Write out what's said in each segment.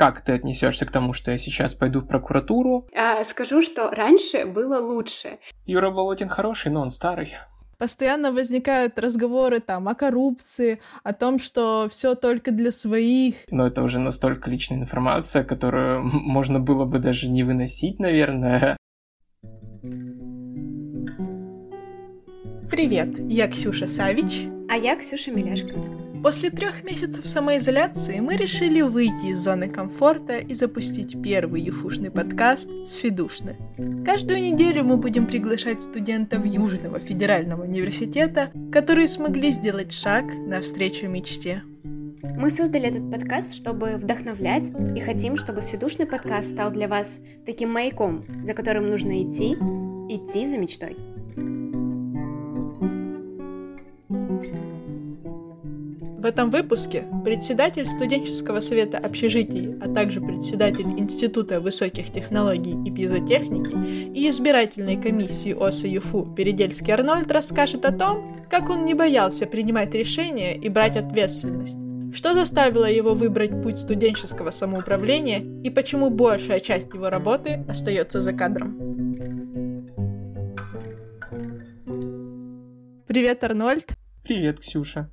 Как ты отнесешься к тому, что я сейчас пойду в прокуратуру? А, скажу, что раньше было лучше. Юра Болотин хороший, но он старый постоянно возникают разговоры там о коррупции, о том, что все только для своих. Но это уже настолько личная информация, которую можно было бы даже не выносить, наверное. Привет, я Ксюша Савич. А я Ксюша Миляшко. После трех месяцев самоизоляции мы решили выйти из зоны комфорта и запустить первый юфушный подкаст «Сфидушны». Каждую неделю мы будем приглашать студентов Южного федерального университета, которые смогли сделать шаг навстречу мечте. Мы создали этот подкаст, чтобы вдохновлять, и хотим, чтобы «Сведушный подкаст» стал для вас таким маяком, за которым нужно идти, идти за мечтой. В этом выпуске председатель студенческого совета общежитий, а также председатель Института высоких технологий и пьезотехники и избирательной комиссии ОСА ЮФУ Передельский Арнольд расскажет о том, как он не боялся принимать решения и брать ответственность, что заставило его выбрать путь студенческого самоуправления и почему большая часть его работы остается за кадром. Привет, Арнольд. Привет, Ксюша.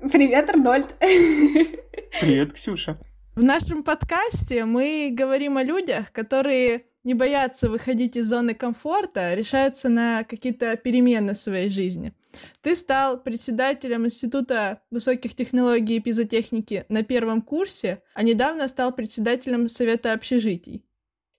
Привет, Арнольд. Привет, Ксюша. В нашем подкасте мы говорим о людях, которые не боятся выходить из зоны комфорта, решаются на какие-то перемены в своей жизни. Ты стал председателем Института высоких технологий и пизотехники на первом курсе, а недавно стал председателем Совета общежитий.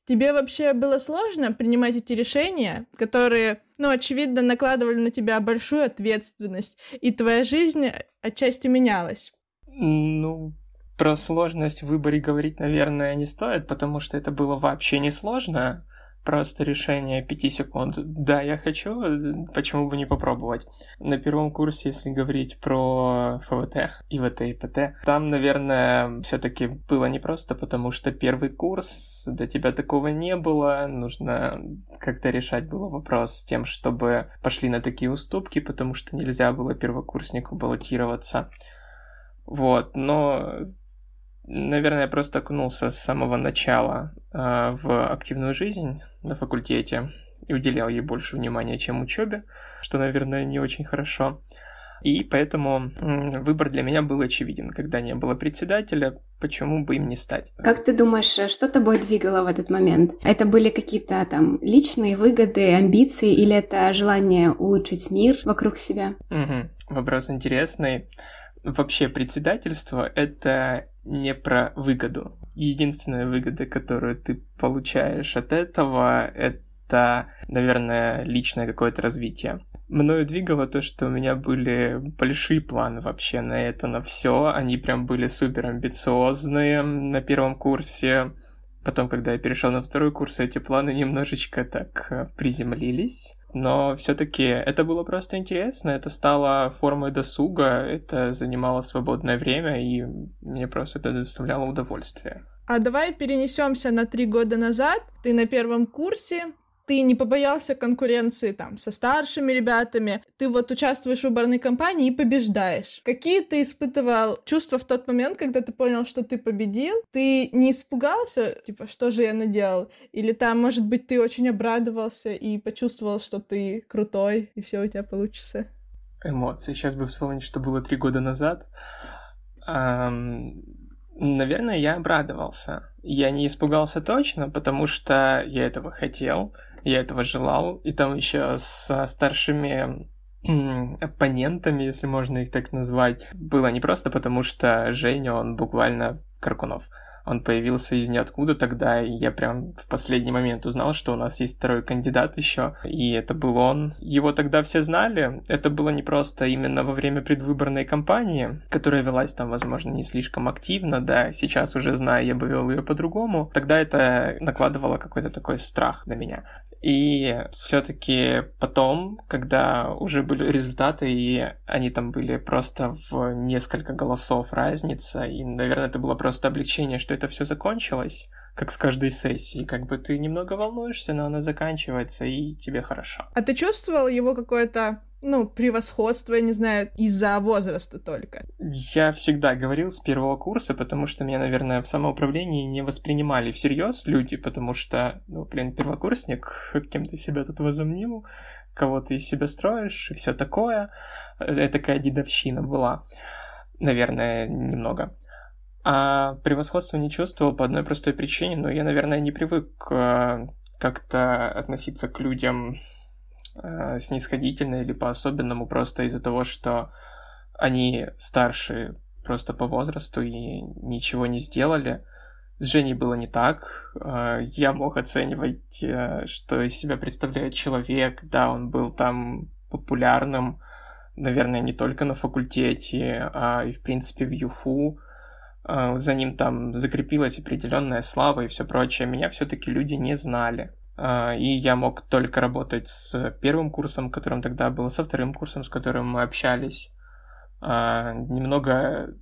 Тебе вообще было сложно принимать эти решения, которые, ну, очевидно, накладывали на тебя большую ответственность, и твоя жизнь отчасти менялась? Ну, про сложность в выборе говорить, наверное, не стоит, потому что это было вообще не сложно просто решение 5 секунд. Да, я хочу, почему бы не попробовать. На первом курсе, если говорить про ФВТ, ИВТ и ПТ, там, наверное, все-таки было непросто, потому что первый курс, до тебя такого не было, нужно как-то решать было вопрос с тем, чтобы пошли на такие уступки, потому что нельзя было первокурснику баллотироваться. Вот, но наверное, я просто окунулся с самого начала э, в активную жизнь на факультете и уделял ей больше внимания, чем учебе, что, наверное, не очень хорошо. И поэтому выбор для меня был очевиден. Когда не было председателя, почему бы им не стать? Как ты думаешь, э, что тобой двигало в этот момент? Это были какие-то там личные выгоды, амбиции или это желание улучшить мир вокруг себя? Угу. Вопрос интересный. Вообще председательство — это не про выгоду. Единственная выгода, которую ты получаешь от этого, это, наверное, личное какое-то развитие. Мною двигало то, что у меня были большие планы вообще на это, на все. Они прям были супер амбициозные на первом курсе. Потом, когда я перешел на второй курс, эти планы немножечко так э, приземлились но все-таки это было просто интересно, это стало формой досуга, это занимало свободное время, и мне просто это доставляло удовольствие. А давай перенесемся на три года назад. Ты на первом курсе, ты не побоялся конкуренции там со старшими ребятами, ты вот участвуешь в выборной кампании и побеждаешь. Какие ты испытывал чувства в тот момент, когда ты понял, что ты победил? Ты не испугался, типа, что же я наделал? Или там, может быть, ты очень обрадовался и почувствовал, что ты крутой, и все у тебя получится? Эмоции. Сейчас бы вспомнить, что было три года назад. Um, наверное, я обрадовался. Я не испугался точно, потому что я этого хотел я этого желал, и там еще со старшими оппонентами, если можно их так назвать, было не просто потому, что Женя, он буквально Каркунов. Он появился из ниоткуда тогда, и я прям в последний момент узнал, что у нас есть второй кандидат еще, и это был он. Его тогда все знали, это было не просто именно во время предвыборной кампании, которая велась там, возможно, не слишком активно, да, сейчас уже зная, я бы вел ее по-другому, тогда это накладывало какой-то такой страх на меня. И все-таки потом, когда уже были результаты, и они там были просто в несколько голосов разница, и, наверное, это было просто облегчение, что это все закончилось, как с каждой сессией. Как бы ты немного волнуешься, но она заканчивается, и тебе хорошо. А ты чувствовал его какое-то ну, превосходство, я не знаю, из-за возраста только? Я всегда говорил с первого курса, потому что меня, наверное, в самоуправлении не воспринимали всерьез люди, потому что, ну, блин, первокурсник, кем ты себя тут возомнил, кого ты из себя строишь и все такое. Это такая дедовщина была, наверное, немного. А превосходство не чувствовал по одной простой причине, но я, наверное, не привык э, как-то относиться к людям э, снисходительно или по-особенному просто из-за того, что они старше просто по возрасту и ничего не сделали. С Женей было не так. Э, я мог оценивать, э, что из себя представляет человек. Да, он был там популярным, наверное, не только на факультете, а и, в принципе, в ЮФУ. Э, за ним там закрепилась определенная слава и все прочее. Меня все-таки люди не знали. И я мог только работать с первым курсом, которым тогда был, со вторым курсом, с которым мы общались. Немного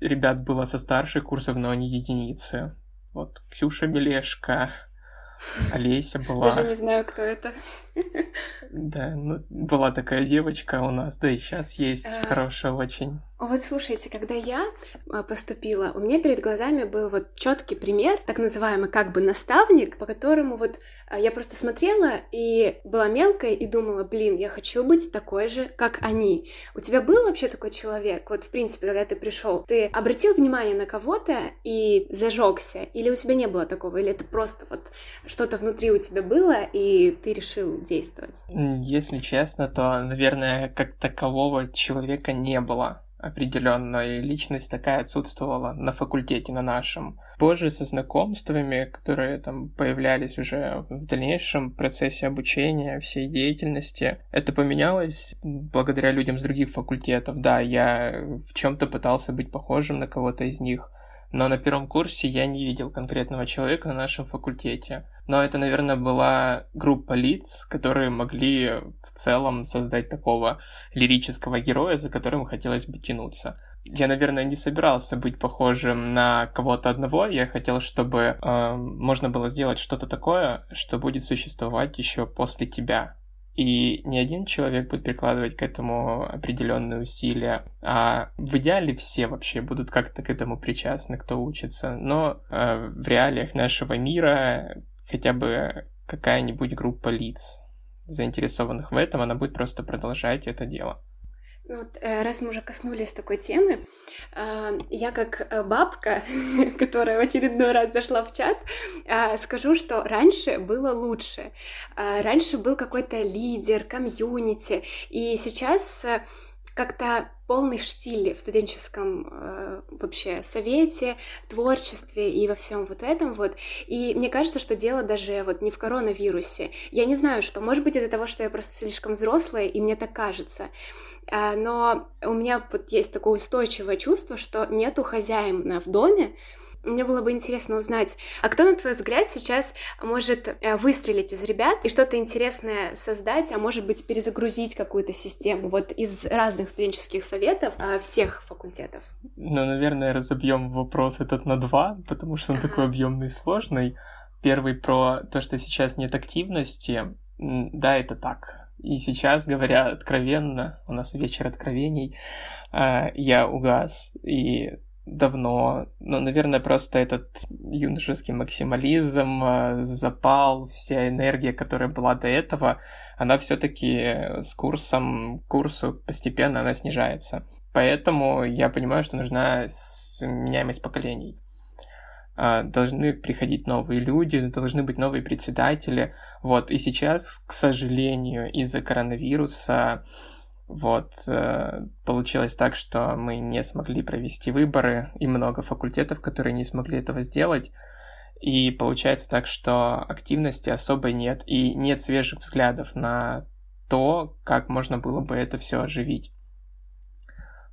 ребят было со старших курсов, но они единицы. Вот Ксюша Белешка, Олеся была. Даже не знаю, кто это. Да, ну, была такая девочка у нас, да и сейчас есть, а... хорошая очень. Вот слушайте, когда я а, поступила, у меня перед глазами был вот четкий пример, так называемый как бы наставник, по которому вот а, я просто смотрела и была мелкой и думала, блин, я хочу быть такой же, как они. У тебя был вообще такой человек? Вот в принципе, когда ты пришел, ты обратил внимание на кого-то и зажегся, или у тебя не было такого, или это просто вот что-то внутри у тебя было и ты решил действовать? Если честно, то, наверное, как такового человека не было определенная личность такая отсутствовала на факультете на нашем. Позже со знакомствами, которые там появлялись уже в дальнейшем процессе обучения, всей деятельности, это поменялось благодаря людям с других факультетов. Да, я в чем-то пытался быть похожим на кого-то из них, но на первом курсе я не видел конкретного человека на нашем факультете. Но это, наверное, была группа лиц, которые могли в целом создать такого лирического героя, за которым хотелось бы тянуться. Я, наверное, не собирался быть похожим на кого-то одного. Я хотел, чтобы э, можно было сделать что-то такое, что будет существовать еще после тебя. И не один человек будет прикладывать к этому определенные усилия, а в идеале все вообще будут как-то к этому причастны, кто учится. Но э, в реалиях нашего мира хотя бы какая-нибудь группа лиц, заинтересованных в этом, она будет просто продолжать это дело. Вот, э, раз мы уже коснулись такой темы, э, я как э, бабка, которая в очередной раз зашла в чат, скажу, что раньше было лучше. Раньше был какой-то лидер, комьюнити, и сейчас как-то полный штиль в студенческом э, вообще совете, творчестве и во всем вот этом вот. И мне кажется, что дело даже вот не в коронавирусе. Я не знаю, что, может быть, из-за того, что я просто слишком взрослая, и мне так кажется. А, но у меня вот есть такое устойчивое чувство, что нету хозяина в доме, мне было бы интересно узнать, а кто, на твой взгляд, сейчас может э, выстрелить из ребят и что-то интересное создать, а может быть перезагрузить какую-то систему вот из разных студенческих советов э, всех факультетов? Ну, наверное, разобьем вопрос этот на два, потому что он ага. такой объемный и сложный. Первый про то, что сейчас нет активности. Да, это так. И сейчас, говоря откровенно, у нас вечер откровений, э, я угас. И давно. Но, наверное, просто этот юношеский максимализм, э, запал, вся энергия, которая была до этого, она все-таки с курсом, курсу постепенно она снижается. Поэтому я понимаю, что нужна меняемость поколений. А, должны приходить новые люди, должны быть новые председатели. Вот. И сейчас, к сожалению, из-за коронавируса вот, э, получилось так, что мы не смогли провести выборы, и много факультетов, которые не смогли этого сделать. И получается так, что активности особой нет, и нет свежих взглядов на то, как можно было бы это все оживить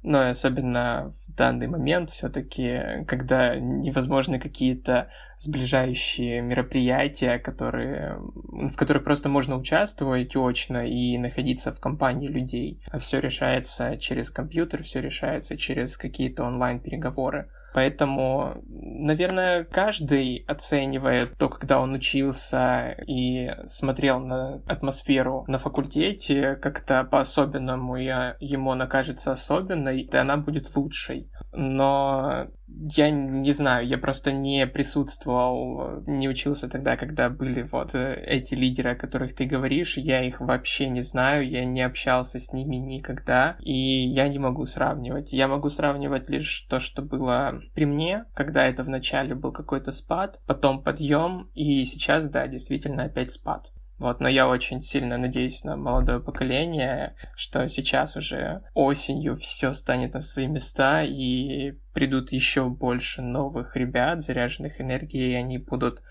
но особенно в данный момент все-таки, когда невозможны какие-то сближающие мероприятия, которые, в которых просто можно участвовать очно и находиться в компании людей, а все решается через компьютер, все решается через какие-то онлайн-переговоры. Поэтому, наверное, каждый оценивает то, когда он учился и смотрел на атмосферу на факультете, как-то по-особенному, и ему она кажется особенной, и она будет лучшей. Но я не знаю, я просто не присутствовал, не учился тогда, когда были вот э, эти лидеры, о которых ты говоришь. Я их вообще не знаю, я не общался с ними никогда, и я не могу сравнивать. Я могу сравнивать лишь то, что было при мне, когда это вначале был какой-то спад, потом подъем, и сейчас, да, действительно опять спад. Вот, но я очень сильно надеюсь на молодое поколение, что сейчас уже осенью все станет на свои места и придут еще больше новых ребят, заряженных энергией, и они будут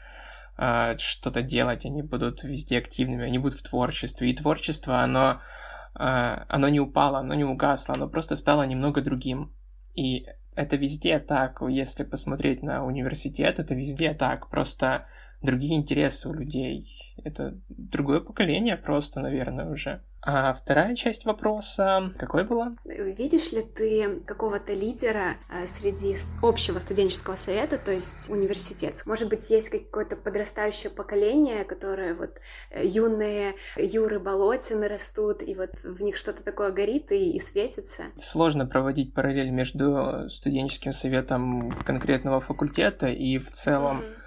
э, что-то делать, они будут везде активными, они будут в творчестве. И творчество, оно, э, оно не упало, оно не угасло, оно просто стало немного другим. И это везде так, если посмотреть на университет, это везде так, просто другие интересы у людей. Это другое поколение просто, наверное, уже. А вторая часть вопроса какой была? Видишь ли ты какого-то лидера э, среди общего студенческого совета, то есть университет? Может быть, есть какое-то подрастающее поколение, которое вот э, юные Юры Болотины растут, и вот в них что-то такое горит и, и светится? Сложно проводить параллель между студенческим советом конкретного факультета и в целом mm-hmm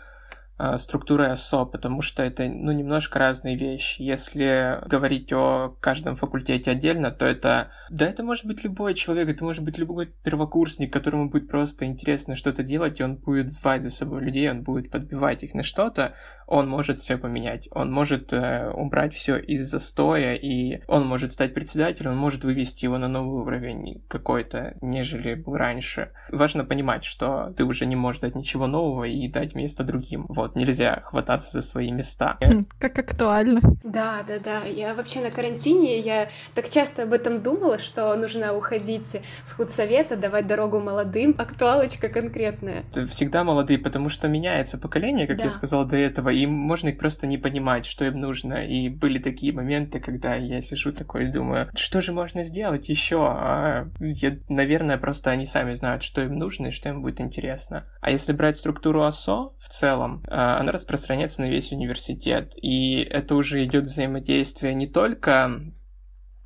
Э, структурой ОСО, потому что это, ну, немножко разные вещи. Если говорить о каждом факультете отдельно, то это, да, это может быть любой человек, это может быть любой первокурсник, которому будет просто интересно что-то делать, и он будет звать за собой людей, он будет подбивать их на что-то, он может все поменять, он может э, убрать все из застоя, и он может стать председателем, он может вывести его на новый уровень какой-то, нежели был раньше. Важно понимать, что ты уже не можешь дать ничего нового и дать место другим. Вот, нельзя хвататься за свои места. Хм, как актуально. Да, да, да. Я вообще на карантине, я так часто об этом думала, что нужно уходить с худсовета, давать дорогу молодым. Актуалочка конкретная. Всегда молодые, потому что меняется поколение, как да. я сказал до этого, и можно их просто не понимать, что им нужно. И были такие моменты, когда я сижу такой и думаю, что же можно сделать еще? А я, наверное, просто они сами знают, что им нужно и что им будет интересно. А если брать структуру ОСО в целом, она распространяется на весь университет. И это уже идет взаимодействие не только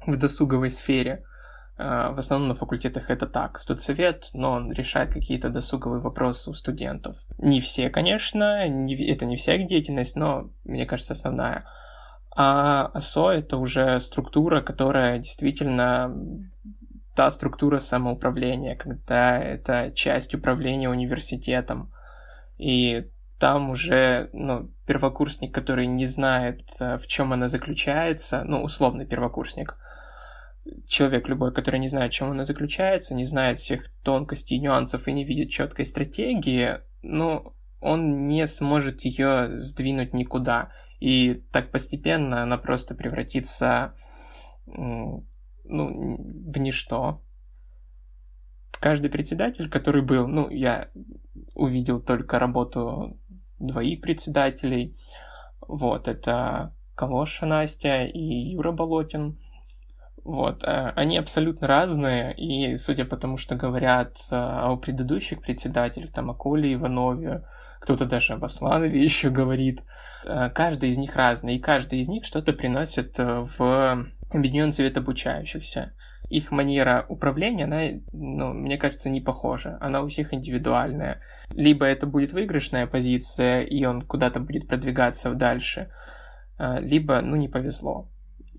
в досуговой сфере, а, в основном на факультетах это так. Студсовет, но он решает какие-то досуговые вопросы у студентов. Не все, конечно, не, это не вся их деятельность, но, мне кажется, основная. А АСО — это уже структура, которая действительно та структура самоуправления, когда это часть управления университетом. И там уже ну, первокурсник, который не знает, э, в чем она заключается, ну, условный первокурсник — человек любой, который не знает, в чем она заключается, не знает всех тонкостей нюансов и не видит четкой стратегии, ну, он не сможет ее сдвинуть никуда. И так постепенно она просто превратится ну, в ничто. Каждый председатель, который был, ну, я увидел только работу двоих председателей. Вот, это Калоша Настя и Юра Болотин. Вот, э, они абсолютно разные, и судя по тому, что говорят э, о предыдущих председателях, там, о Коле Иванове, кто-то даже об Асланове еще говорит, э, каждый из них разный, и каждый из них что-то приносит в Объединенный Совет обучающихся. Их манера управления, она, ну, мне кажется, не похожа. Она у всех индивидуальная. Либо это будет выигрышная позиция, и он куда-то будет продвигаться дальше, либо, ну, не повезло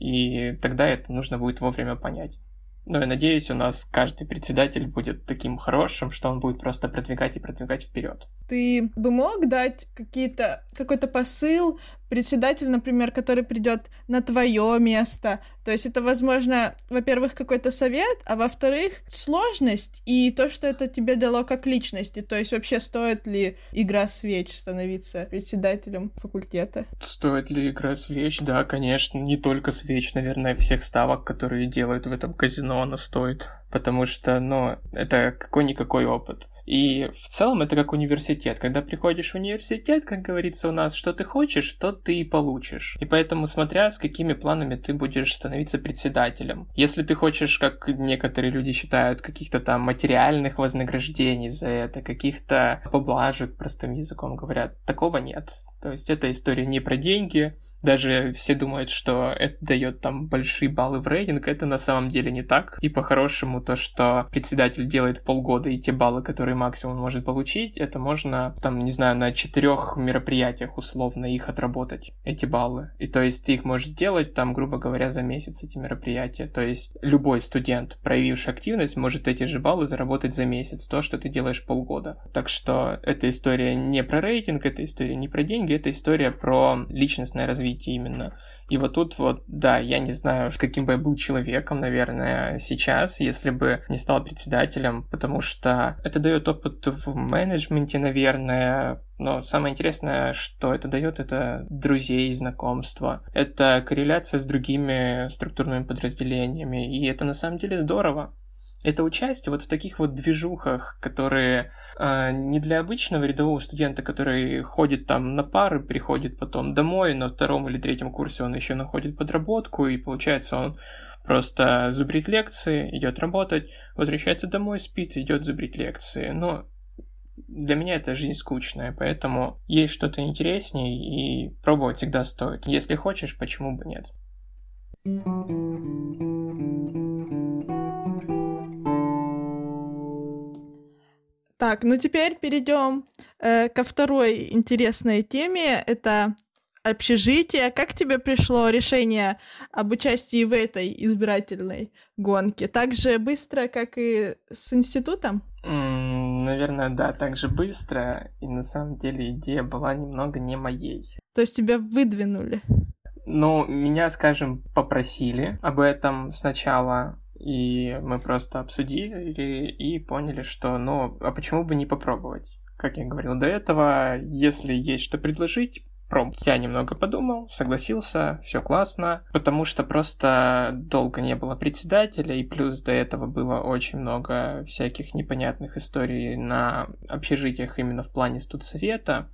и тогда это нужно будет вовремя понять. Но я надеюсь, у нас каждый председатель будет таким хорошим, что он будет просто продвигать и продвигать вперед. Ты бы мог дать какие-то какой-то посыл председатель, например, который придет на твое место. То есть это, возможно, во-первых, какой-то совет, а во-вторых, сложность и то, что это тебе дало как личности. То есть вообще стоит ли игра свеч становиться председателем факультета? Стоит ли игра свеч? Да, конечно. Не только свеч, наверное, всех ставок, которые делают в этом казино, она стоит. Потому что, ну, это какой-никакой опыт. И в целом это как университет. Когда приходишь в университет, как говорится у нас, что ты хочешь, то ты и получишь. И поэтому, смотря с какими планами ты будешь становиться председателем. Если ты хочешь, как некоторые люди считают, каких-то там материальных вознаграждений за это, каких-то поблажек, простым языком говорят, такого нет. То есть эта история не про деньги, даже все думают, что это дает там большие баллы в рейтинг, это на самом деле не так. И по-хорошему то, что председатель делает полгода, и те баллы, которые максимум может получить, это можно, там, не знаю, на четырех мероприятиях условно их отработать, эти баллы. И то есть ты их можешь сделать, там, грубо говоря, за месяц эти мероприятия. То есть любой студент, проявивший активность, может эти же баллы заработать за месяц, то, что ты делаешь полгода. Так что эта история не про рейтинг, эта история не про деньги, это история про личностное развитие развитии именно. И вот тут вот, да, я не знаю, каким бы я был человеком, наверное, сейчас, если бы не стал председателем, потому что это дает опыт в менеджменте, наверное, но самое интересное, что это дает, это друзей, знакомства. Это корреляция с другими структурными подразделениями, и это на самом деле здорово это участие вот в таких вот движухах, которые э, не для обычного рядового студента, который ходит там на пары, приходит потом домой, на втором или третьем курсе он еще находит подработку, и получается он просто зубрит лекции, идет работать, возвращается домой, спит, идет зубрить лекции. Но для меня это жизнь скучная, поэтому есть что-то интереснее, и пробовать всегда стоит. Если хочешь, почему бы нет? Так, ну теперь перейдем э, ко второй интересной теме. Это общежитие. Как тебе пришло решение об участии в этой избирательной гонке? Так же быстро, как и с институтом? Mm, наверное, да, так же быстро. И на самом деле идея была немного не моей. То есть тебя выдвинули? Ну, меня, скажем, попросили об этом сначала и мы просто обсудили и поняли, что, ну, а почему бы не попробовать? Как я говорил до этого, если есть что предложить, пром. Я немного подумал, согласился, все классно, потому что просто долго не было председателя, и плюс до этого было очень много всяких непонятных историй на общежитиях именно в плане студсовета,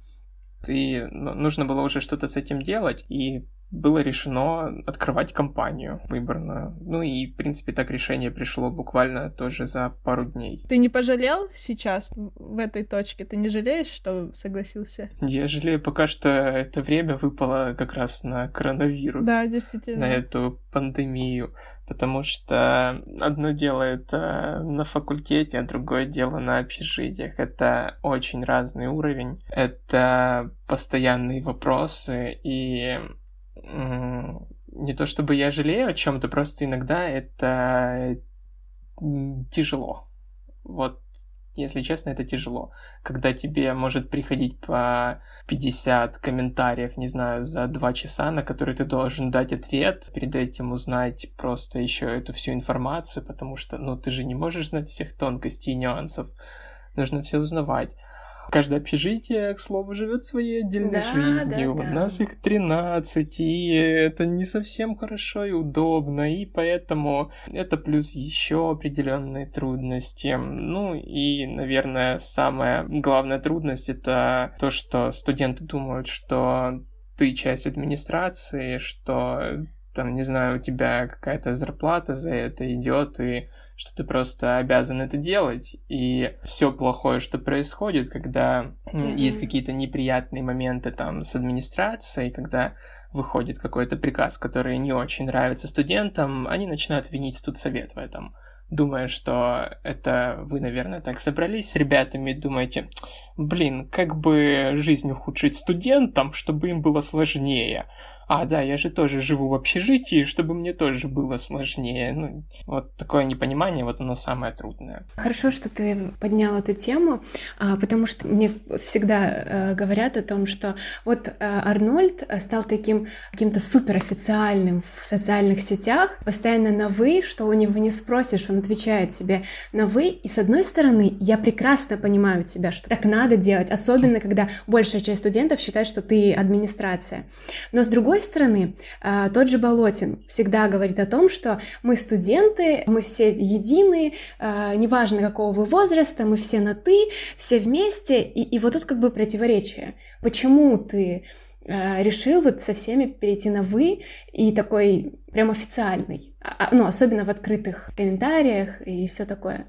и ну, нужно было уже что-то с этим делать, и было решено открывать компанию выборную. Ну и, в принципе, так решение пришло буквально тоже за пару дней. Ты не пожалел сейчас в этой точке? Ты не жалеешь, что согласился? Я жалею, пока что это время выпало как раз на коронавирус. Да, действительно. На эту пандемию. Потому что одно дело это на факультете, а другое дело на общежитиях. Это очень разный уровень. Это постоянные вопросы и не то чтобы я жалею о чем-то, просто иногда это тяжело. Вот, если честно, это тяжело. Когда тебе может приходить по 50 комментариев, не знаю, за 2 часа, на которые ты должен дать ответ, перед этим узнать просто еще эту всю информацию, потому что, ну, ты же не можешь знать всех тонкостей и нюансов. Нужно все узнавать. Каждое общежитие, к слову, живет своей отдельной да, жизнью. Да, да. У нас их 13, и это не совсем хорошо и удобно, и поэтому это плюс еще определенные трудности. Ну и, наверное, самая главная трудность это то, что студенты думают, что ты часть администрации, что там, не знаю, у тебя какая-то зарплата за это идет, и что ты просто обязан это делать. И все плохое, что происходит, когда mm-hmm. есть какие-то неприятные моменты там с администрацией, когда выходит какой-то приказ, который не очень нравится студентам, они начинают винить студсовет в этом думая, что это вы, наверное, так собрались с ребятами, думаете, блин, как бы жизнь ухудшить студентам, чтобы им было сложнее а, да, я же тоже живу в общежитии, чтобы мне тоже было сложнее. Ну, вот такое непонимание, вот оно самое трудное. Хорошо, что ты поднял эту тему, а, потому что мне всегда э, говорят о том, что вот э, Арнольд стал таким каким-то суперофициальным в социальных сетях, постоянно на «вы», что у него не спросишь, он отвечает тебе на «вы», и с одной стороны, я прекрасно понимаю тебя, что так надо делать, особенно когда большая часть студентов считает, что ты администрация, но с другой другой стороны, а, тот же Болотин всегда говорит о том, что мы студенты, мы все едины, а, неважно какого вы возраста, мы все на «ты», все вместе, и, и вот тут как бы противоречие. Почему ты решил вот со всеми перейти на «вы» и такой прям официальный, ну, особенно в открытых комментариях и все такое?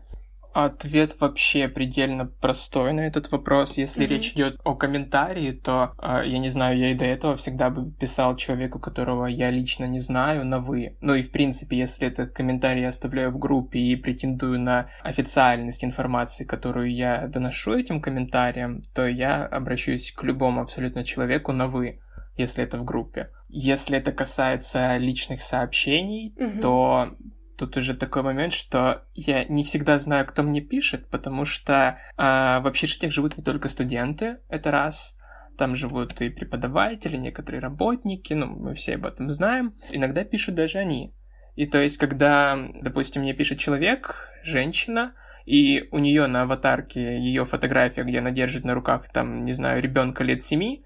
Ответ вообще предельно простой на этот вопрос. Если mm-hmm. речь идет о комментарии, то э, я не знаю, я и до этого всегда бы писал человеку, которого я лично не знаю, на вы. Ну и в принципе, если этот комментарий я оставляю в группе и претендую на официальность информации, которую я доношу этим комментарием, то я обращусь к любому абсолютно человеку на вы если это в группе. Если это касается личных сообщений, mm-hmm. то тут уже такой момент, что я не всегда знаю, кто мне пишет, потому что э, в общежитиях живут не только студенты, это раз, там живут и преподаватели, некоторые работники, ну, мы все об этом знаем. Иногда пишут даже они. И то есть, когда, допустим, мне пишет человек, женщина, и у нее на аватарке ее фотография, где она держит на руках, там, не знаю, ребенка лет семи,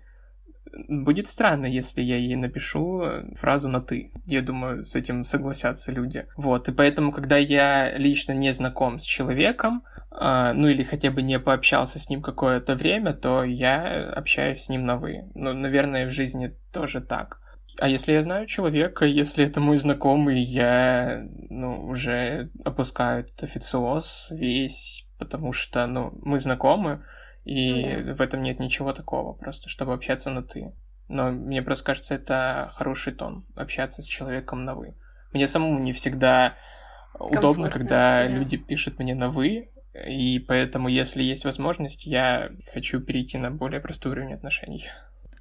будет странно, если я ей напишу фразу на «ты». Я думаю, с этим согласятся люди. Вот, и поэтому, когда я лично не знаком с человеком, э, ну или хотя бы не пообщался с ним какое-то время, то я общаюсь с ним на «вы». Ну, наверное, в жизни тоже так. А если я знаю человека, если это мой знакомый, я, ну, уже опускаю этот официоз весь, потому что, ну, мы знакомы, и ну, да. в этом нет ничего такого, просто чтобы общаться на «ты». Но мне просто кажется, это хороший тон, общаться с человеком на «вы». Мне самому не всегда удобно, когда да. люди пишут мне на «вы», и поэтому, если есть возможность, я хочу перейти на более простой уровень отношений.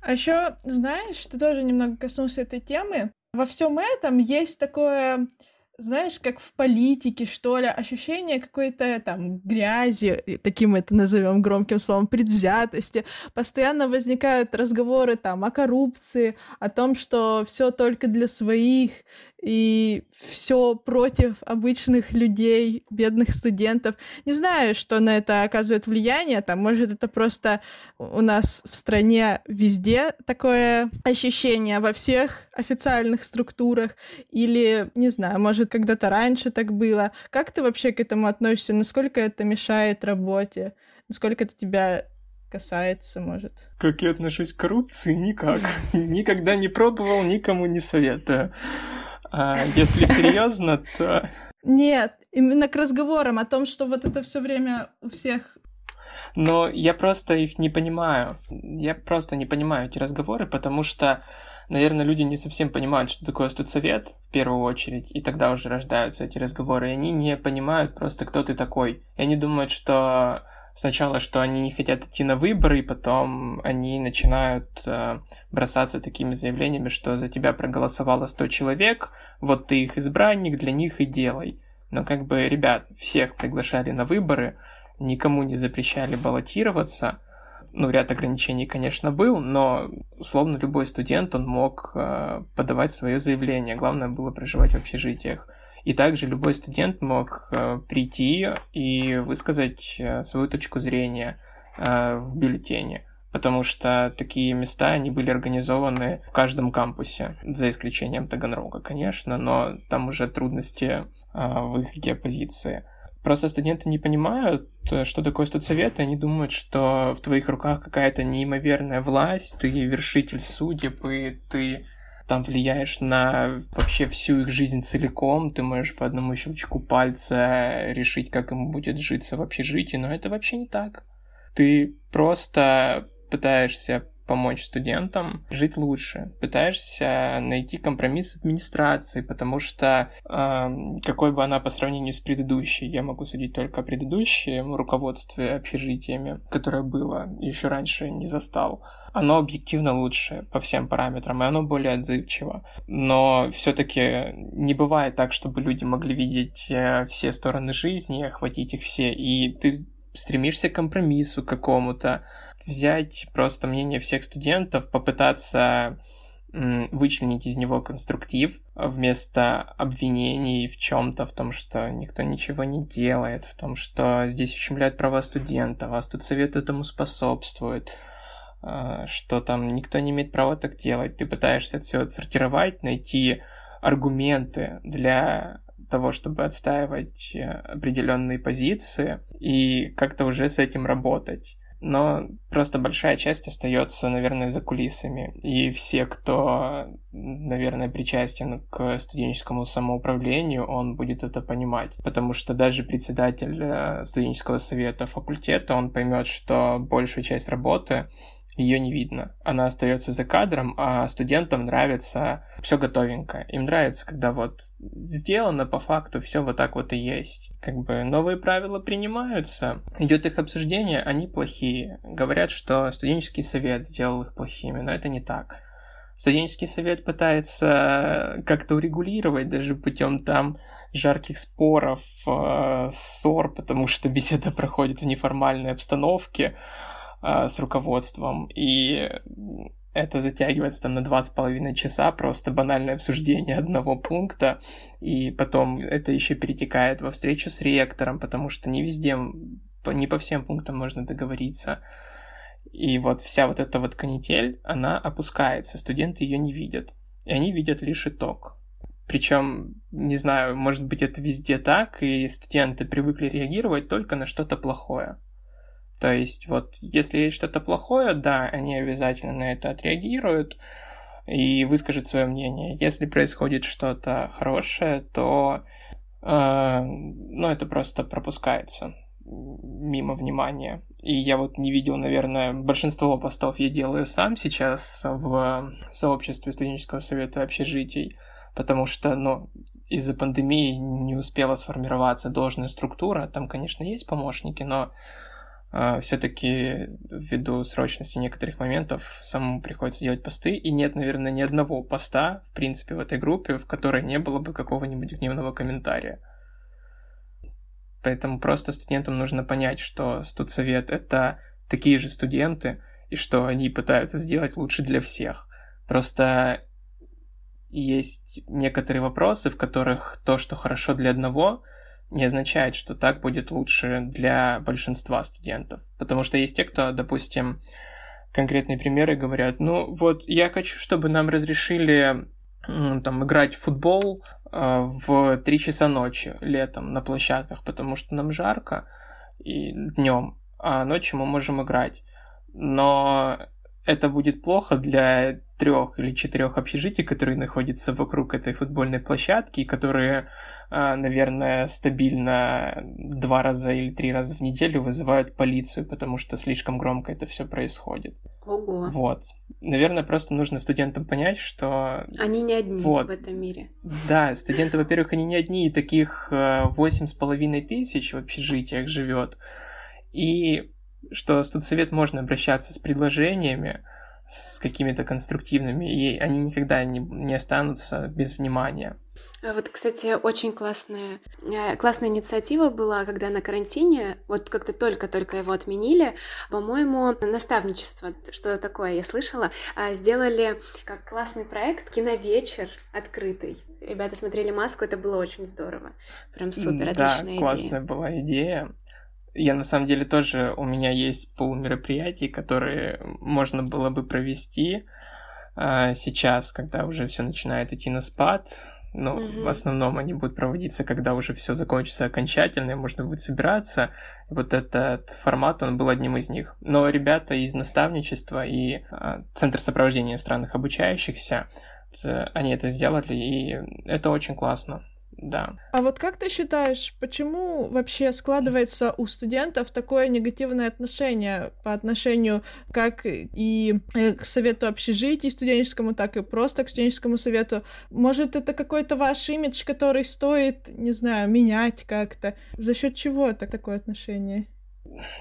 А еще, знаешь, ты тоже немного коснулся этой темы. Во всем этом есть такое знаешь, как в политике, что ли, ощущение какой-то там грязи, таким это назовем громким словом, предвзятости. Постоянно возникают разговоры там о коррупции, о том, что все только для своих, и все против обычных людей, бедных студентов. Не знаю, что на это оказывает влияние, там, может, это просто у нас в стране везде такое ощущение во всех официальных структурах, или, не знаю, может, когда-то раньше так было. Как ты вообще к этому относишься? Насколько это мешает работе? Насколько это тебя касается, может? Как я отношусь к коррупции? Никак. Никогда не пробовал, никому не советую. А если серьезно, то... Нет, именно к разговорам о том, что вот это все время у всех но я просто их не понимаю. Я просто не понимаю эти разговоры, потому что, наверное, люди не совсем понимают, что такое студсовет, в первую очередь, и тогда уже рождаются эти разговоры, и они не понимают просто, кто ты такой. И они думают, что сначала, что они не хотят идти на выборы, и потом они начинают э, бросаться такими заявлениями, что за тебя проголосовало 100 человек, вот ты их избранник, для них и делай. Но как бы, ребят, всех приглашали на выборы, никому не запрещали баллотироваться. Ну, ряд ограничений, конечно, был, но условно любой студент, он мог э, подавать свое заявление. Главное было проживать в общежитиях. И также любой студент мог э, прийти и высказать э, свою точку зрения э, в бюллетене потому что такие места, они были организованы в каждом кампусе, за исключением Таганрога, конечно, но там уже трудности в их геопозиции. Просто студенты не понимают, что такое студсовет, и они думают, что в твоих руках какая-то неимоверная власть, ты вершитель судеб, и ты там влияешь на вообще всю их жизнь целиком, ты можешь по одному щелчку пальца решить, как ему будет житься в общежитии, но это вообще не так. Ты просто пытаешься помочь студентам жить лучше. Пытаешься найти компромисс с администрацией, потому что э, какой бы она по сравнению с предыдущей, я могу судить только о предыдущем руководстве общежитиями, которое было еще раньше не застал оно объективно лучше по всем параметрам, и оно более отзывчиво. Но все-таки не бывает так, чтобы люди могли видеть э, все стороны жизни, охватить их все, и ты стремишься к компромиссу какому-то, взять просто мнение всех студентов, попытаться вычленить из него конструктив вместо обвинений в чем-то, в том, что никто ничего не делает, в том, что здесь ущемляют права студентов, а студсовет этому способствует, что там никто не имеет права так делать. Ты пытаешься все отсортировать, найти аргументы для того, чтобы отстаивать э, определенные позиции и как-то уже с этим работать но просто большая часть остается, наверное, за кулисами. И все, кто, наверное, причастен к студенческому самоуправлению, он будет это понимать. Потому что даже председатель э, студенческого совета факультета, он поймет, что большую часть работы ее не видно. Она остается за кадром, а студентам нравится все готовенько. Им нравится, когда вот сделано по факту, все вот так вот и есть. Как бы новые правила принимаются, идет их обсуждение, они плохие. Говорят, что студенческий совет сделал их плохими, но это не так. Студенческий совет пытается как-то урегулировать даже путем там жарких споров, э, ссор, потому что беседа проходит в неформальной обстановке. А, с руководством, и это затягивается там на два с половиной часа, просто банальное обсуждение одного пункта, и потом это еще перетекает во встречу с ректором, потому что не везде, не по всем пунктам можно договориться. И вот вся вот эта вот канитель, она опускается, студенты ее не видят, и они видят лишь итог. Причем, не знаю, может быть это везде так, и студенты привыкли реагировать только на что-то плохое. То есть вот если есть что-то плохое, да, они обязательно на это отреагируют и выскажут свое мнение. Если происходит что-то хорошее, то э, ну, это просто пропускается мимо внимания. И я вот не видел, наверное, большинство постов я делаю сам сейчас в сообществе студенческого совета общежитий, потому что, ну, из-за пандемии не успела сформироваться должная структура. Там, конечно, есть помощники, но все-таки ввиду срочности некоторых моментов самому приходится делать посты, и нет, наверное, ни одного поста, в принципе, в этой группе, в которой не было бы какого-нибудь гневного комментария. Поэтому просто студентам нужно понять, что студсовет — это такие же студенты, и что они пытаются сделать лучше для всех. Просто есть некоторые вопросы, в которых то, что хорошо для одного — не означает, что так будет лучше для большинства студентов. Потому что есть те, кто, допустим, конкретные примеры говорят, ну вот я хочу, чтобы нам разрешили там играть в футбол э, в 3 часа ночи летом на площадках, потому что нам жарко и днем, а ночью мы можем играть. Но это будет плохо для трех или четырех общежитий, которые находятся вокруг этой футбольной площадки, которые, наверное, стабильно два раза или три раза в неделю вызывают полицию, потому что слишком громко это все происходит. Ого. Вот. Наверное, просто нужно студентам понять, что... Они не одни вот. в этом мире. Да, студенты, во-первых, они не одни, и таких э, восемь с половиной тысяч в общежитиях живет. И что студсовет можно обращаться с предложениями, с какими-то конструктивными, и они никогда не, не останутся без внимания. А вот, кстати, очень классная, э, классная инициатива была, когда на карантине, вот как-то только-только его отменили, по-моему, наставничество, что такое, я слышала, а, сделали как классный проект «Киновечер» открытый. Ребята смотрели «Маску», это было очень здорово. Прям супер, отличная да, идея. классная была идея. Я на самом деле тоже, у меня есть пол мероприятий, которые можно было бы провести э, сейчас, когда уже все начинает идти на спад. Но mm-hmm. в основном они будут проводиться, когда уже все закончится окончательно, и можно будет собираться. И вот этот формат, он был одним из них. Но ребята из наставничества и э, Центр сопровождения иностранных обучающихся, они это сделали, и это очень классно да. А вот как ты считаешь, почему вообще складывается у студентов такое негативное отношение по отношению как и э, к совету общежитий студенческому, так и просто к студенческому совету? Может, это какой-то ваш имидж, который стоит, не знаю, менять как-то? За счет чего это такое отношение?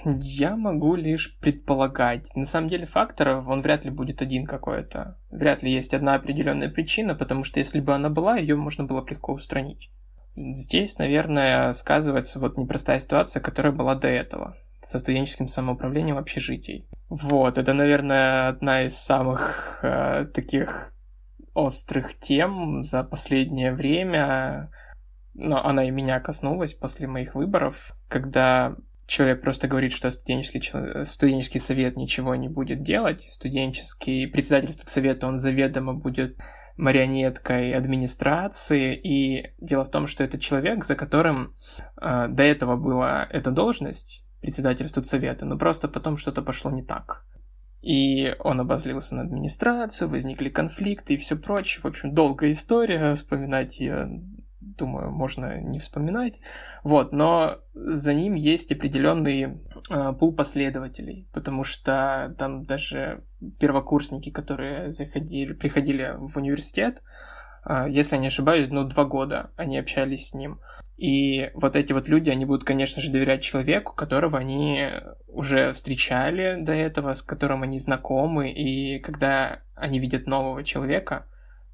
Я могу лишь предполагать. На самом деле факторов он вряд ли будет один какой-то. Вряд ли есть одна определенная причина, потому что если бы она была, ее можно было бы легко устранить. Здесь, наверное, сказывается вот непростая ситуация, которая была до этого со студенческим самоуправлением общежитий. Вот, это, наверное, одна из самых э, таких острых тем за последнее время, но она и меня коснулась после моих выборов, когда человек просто говорит, что студенческий, студенческий совет ничего не будет делать, студенческий председатель совета, он заведомо будет марионеткой администрации, и дело в том, что это человек, за которым э, до этого была эта должность, председатель студсовета, но просто потом что-то пошло не так. И он обозлился на администрацию, возникли конфликты и все прочее. В общем, долгая история, вспоминать ее думаю, можно не вспоминать. Вот, но за ним есть определенный э, пул последователей, потому что там даже первокурсники, которые заходили, приходили в университет, э, если я не ошибаюсь, ну, два года они общались с ним. И вот эти вот люди, они будут, конечно же, доверять человеку, которого они уже встречали до этого, с которым они знакомы, и когда они видят нового человека,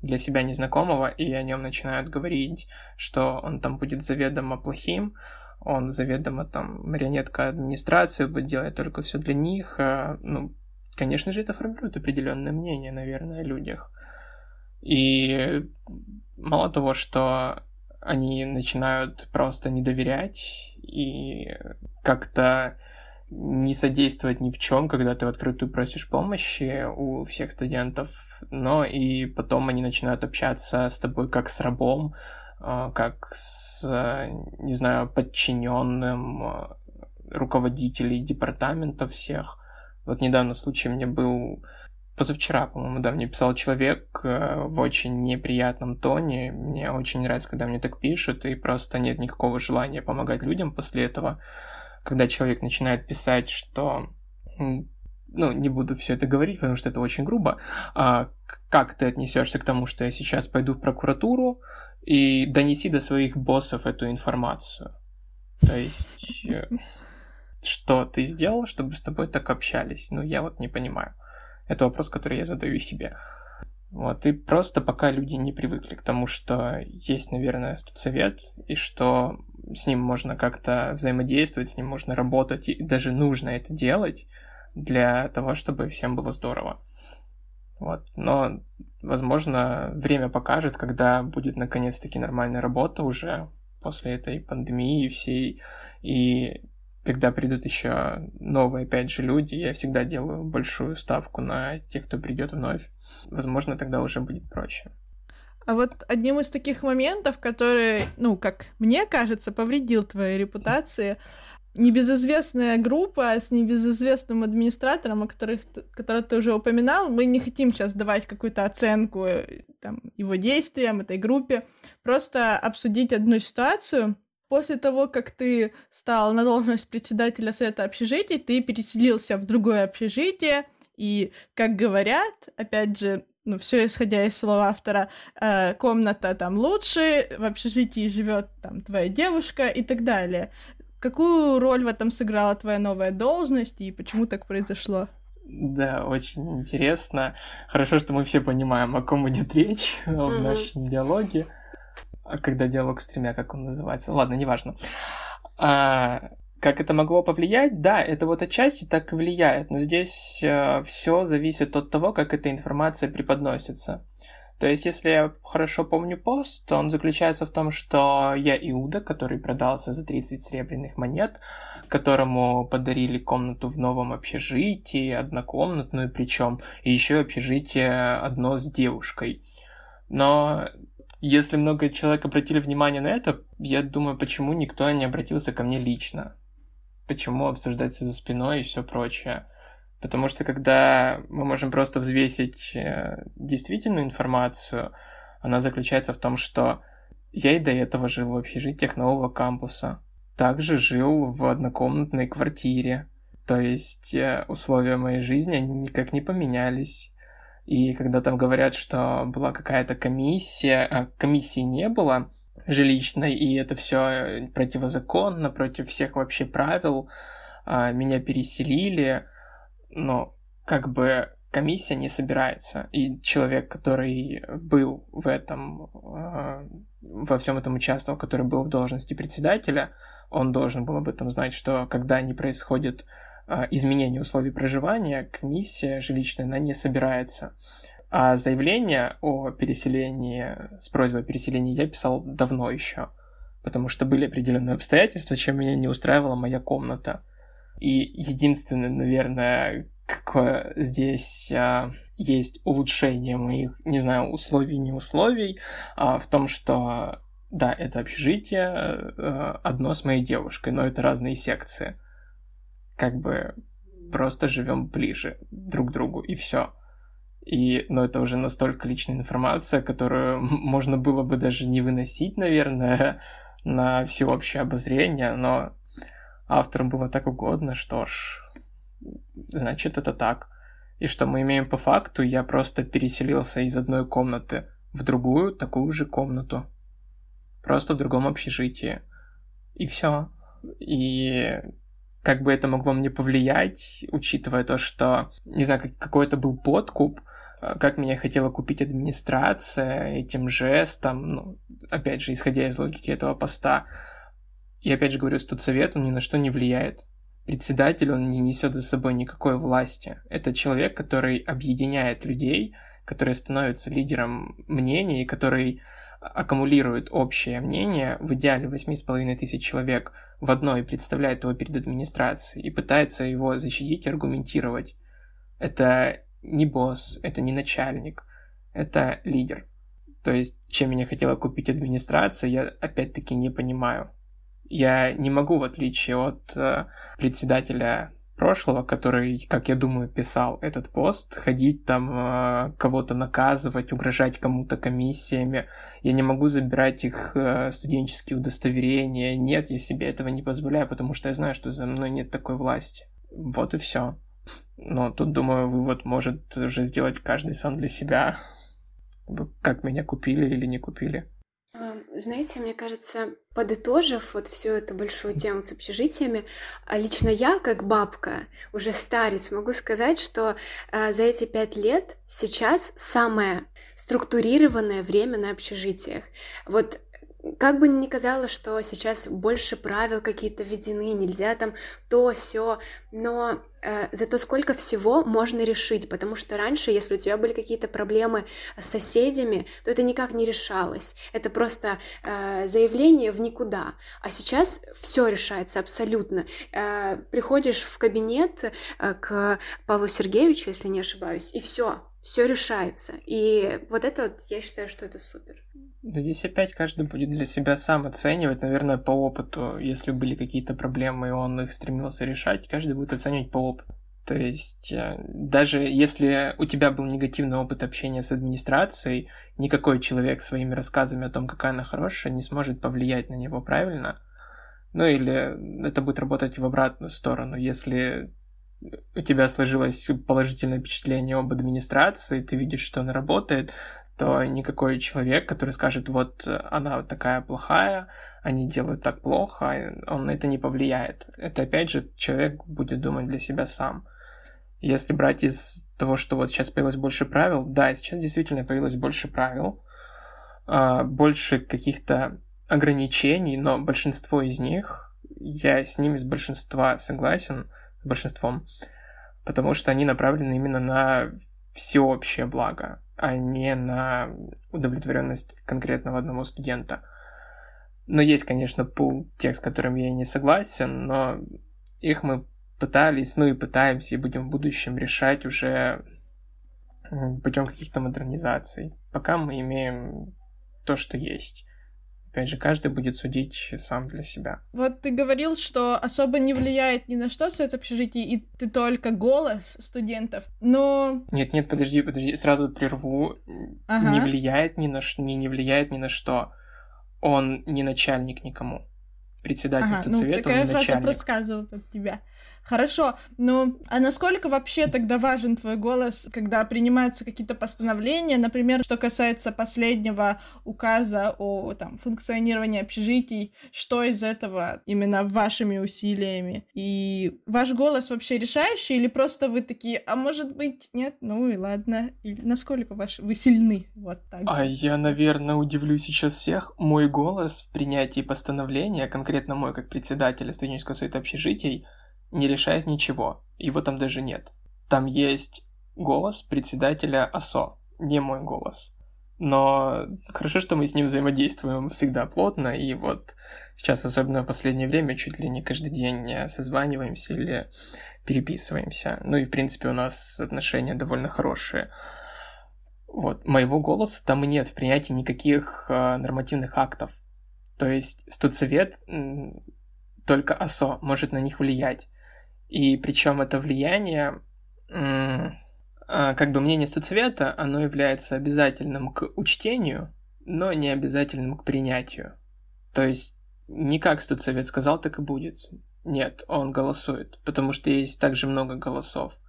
для себя незнакомого, и о нем начинают говорить, что он там будет заведомо плохим, он заведомо там марионетка администрации, будет делать только все для них. А, ну, конечно же, это формирует определенное мнение, наверное, о людях. И мало того, что они начинают просто не доверять и как-то не содействовать ни в чем, когда ты в открытую просишь помощи у всех студентов, но и потом они начинают общаться с тобой как с рабом, а, как с, не знаю, подчиненным а, руководителей департаментов всех. Вот недавно случай мне был позавчера, по-моему, да, мне писал человек э, в очень неприятном тоне. Мне очень нравится, когда мне так пишут, и просто нет никакого желания помогать людям после этого когда человек начинает писать, что ну, не буду все это говорить, потому что это очень грубо. А, как ты отнесешься к тому, что я сейчас пойду в прокуратуру и донеси до своих боссов эту информацию? То есть, э, что ты сделал, чтобы с тобой так общались? Ну, я вот не понимаю. Это вопрос, который я задаю себе. Вот, и просто пока люди не привыкли к тому, что есть, наверное, студсовет, и что с ним можно как-то взаимодействовать, с ним можно работать, и даже нужно это делать для того, чтобы всем было здорово. Вот. Но, возможно, время покажет, когда будет наконец-таки нормальная работа уже после этой пандемии всей, и когда придут еще новые, опять же, люди, я всегда делаю большую ставку на тех, кто придет вновь. Возможно, тогда уже будет проще. А вот одним из таких моментов, который, ну, как мне кажется, повредил твоей репутации, небезызвестная группа с небезызвестным администратором, о которых, которых ты уже упоминал. Мы не хотим сейчас давать какую-то оценку там, его действиям, этой группе. Просто обсудить одну ситуацию, После того, как ты стал на должность председателя совета общежитий, ты переселился в другое общежитие, и, как говорят, опять же, ну, все исходя из слова автора, э, комната там лучше, в общежитии живет там твоя девушка и так далее. Какую роль в этом сыграла твоя новая должность и почему так произошло? Да, очень интересно. Хорошо, что мы все понимаем, о ком идет речь mm-hmm. в нашем диалоге. А когда диалог с тремя, как он называется? Ладно, неважно. А, как это могло повлиять? Да, это вот отчасти так и влияет, но здесь э, все зависит от того, как эта информация преподносится. То есть, если я хорошо помню пост, то он заключается в том, что я Иуда, который продался за 30 серебряных монет, которому подарили комнату в новом общежитии, однокомнатную причем, и еще общежитие одно с девушкой. Но если много человек обратили внимание на это, я думаю, почему никто не обратился ко мне лично. Почему обсуждать все за спиной и все прочее. Потому что когда мы можем просто взвесить э, действительную информацию, она заключается в том, что я и до этого жил в общежитиях нового кампуса. Также жил в однокомнатной квартире. То есть э, условия моей жизни никак не поменялись. И когда там говорят, что была какая-то комиссия, а комиссии не было жилищной, и это все противозаконно, против всех вообще правил, а, меня переселили, но как бы комиссия не собирается, и человек, который был в этом, а, во всем этом участвовал, который был в должности председателя, он должен был об этом знать, что когда не происходит а, изменения условий проживания, комиссия жилищная, она не собирается. А заявление о переселении, с просьбой о переселении я писал давно еще. потому что были определенные обстоятельства, чем меня не устраивала моя комната. И единственное, наверное, какое здесь а, есть улучшение моих, не знаю, условий, не условий, а, в том, что да, это общежитие а, одно с моей девушкой, но это разные секции. Как бы просто живем ближе друг к другу, и все. И, но это уже настолько личная информация, которую можно было бы даже не выносить, наверное, на всеобщее обозрение, но автору было так угодно, что ж, значит это так. И что мы имеем по факту, я просто переселился из одной комнаты в другую, такую же комнату. Просто в другом общежитии. И все. И как бы это могло мне повлиять, учитывая то, что, не знаю, какой это был подкуп, э, как меня хотела купить администрация этим жестом, ну, опять же, исходя из логики этого поста. И опять же говорю, студсовет, он ни на что не влияет. Председатель, он не несет за собой никакой власти. Это человек, который объединяет людей, который становится лидером мнений, который аккумулирует общее мнение, в идеале 8,5 тысяч человек в одно и представляет его перед администрацией и пытается его защитить и аргументировать. Это не босс, это не начальник, это лидер. То есть, чем меня хотела купить администрация, я опять-таки не понимаю. Я не могу, в отличие от э, председателя прошлого, который, как я думаю, писал этот пост, ходить там, э, кого-то наказывать, угрожать кому-то комиссиями. Я не могу забирать их э, студенческие удостоверения. Нет, я себе этого не позволяю, потому что я знаю, что за мной нет такой власти. Вот и все. Но тут, думаю, вывод может уже сделать каждый сам для себя как меня купили или не купили. Знаете, мне кажется, подытожив вот всю эту большую тему с общежитиями, а лично я, как бабка, уже старец, могу сказать, что э, за эти пять лет сейчас самое структурированное время на общежитиях. Вот как бы ни казалось, что сейчас больше правил какие-то введены, нельзя там то, все, но э, зато сколько всего можно решить, потому что раньше, если у тебя были какие-то проблемы с соседями, то это никак не решалось, это просто э, заявление в никуда, а сейчас все решается абсолютно. Э, приходишь в кабинет э, к Павлу Сергеевичу, если не ошибаюсь, и все, все решается, и вот это вот, я считаю, что это супер. Здесь опять каждый будет для себя сам оценивать, наверное, по опыту. Если были какие-то проблемы, и он их стремился решать, каждый будет оценивать по опыту. То есть, э, даже если у тебя был негативный опыт общения с администрацией, никакой человек своими рассказами о том, какая она хорошая, не сможет повлиять на него правильно. Ну или это будет работать в обратную сторону. Если у тебя сложилось положительное впечатление об администрации, ты видишь, что она работает, то никакой человек, который скажет, вот она такая плохая, они делают так плохо, он на это не повлияет. Это опять же человек будет думать для себя сам. Если брать из того, что вот сейчас появилось больше правил, да, сейчас действительно появилось больше правил, а, больше каких-то ограничений, но большинство из них, я с ними с большинства согласен, с большинством, потому что они направлены именно на всеобщее благо а не на удовлетворенность конкретного одного студента. Но есть, конечно, пул тех, с которыми я не согласен, но их мы пытались, ну и пытаемся, и будем в будущем решать уже путем каких-то модернизаций. Пока мы имеем то, что есть. Опять же, каждый будет судить сам для себя. Вот ты говорил, что особо не влияет ни на что совет общежитий, и ты только голос студентов, но... Нет, нет, подожди, подожди, сразу прерву. Ага. Не влияет ни на что, не, не влияет ни на что. Он не начальник никому. Председатель ага, ну, такая он не фраза начальник. проскальзывает от тебя. Хорошо, ну а насколько вообще тогда важен твой голос, когда принимаются какие-то постановления, например, что касается последнего указа о там, функционировании общежитий, что из этого именно вашими усилиями? И ваш голос вообще решающий или просто вы такие, а может быть, нет, ну и ладно, или насколько ваш... вы сильны? Вот так. А я, наверное, удивлю сейчас всех. Мой голос в принятии постановления, конкретно мой как председателя студенческого совета общежитий, не решает ничего, его там даже нет. Там есть голос председателя АСО, не мой голос. но хорошо, что мы с ним взаимодействуем всегда плотно, и вот сейчас, особенно в последнее время, чуть ли не каждый день созваниваемся или переписываемся. Ну и, в принципе, у нас отношения довольно хорошие. Вот, моего голоса там и нет в принятии никаких э, нормативных актов. То есть студсовет только ОСО может на них влиять. И причем это влияние а, как бы мнение студсовета, оно является обязательным к учтению, но не обязательным к принятию. То есть не как студсовет сказал, так и будет. Нет, он голосует, потому что есть также много голосов.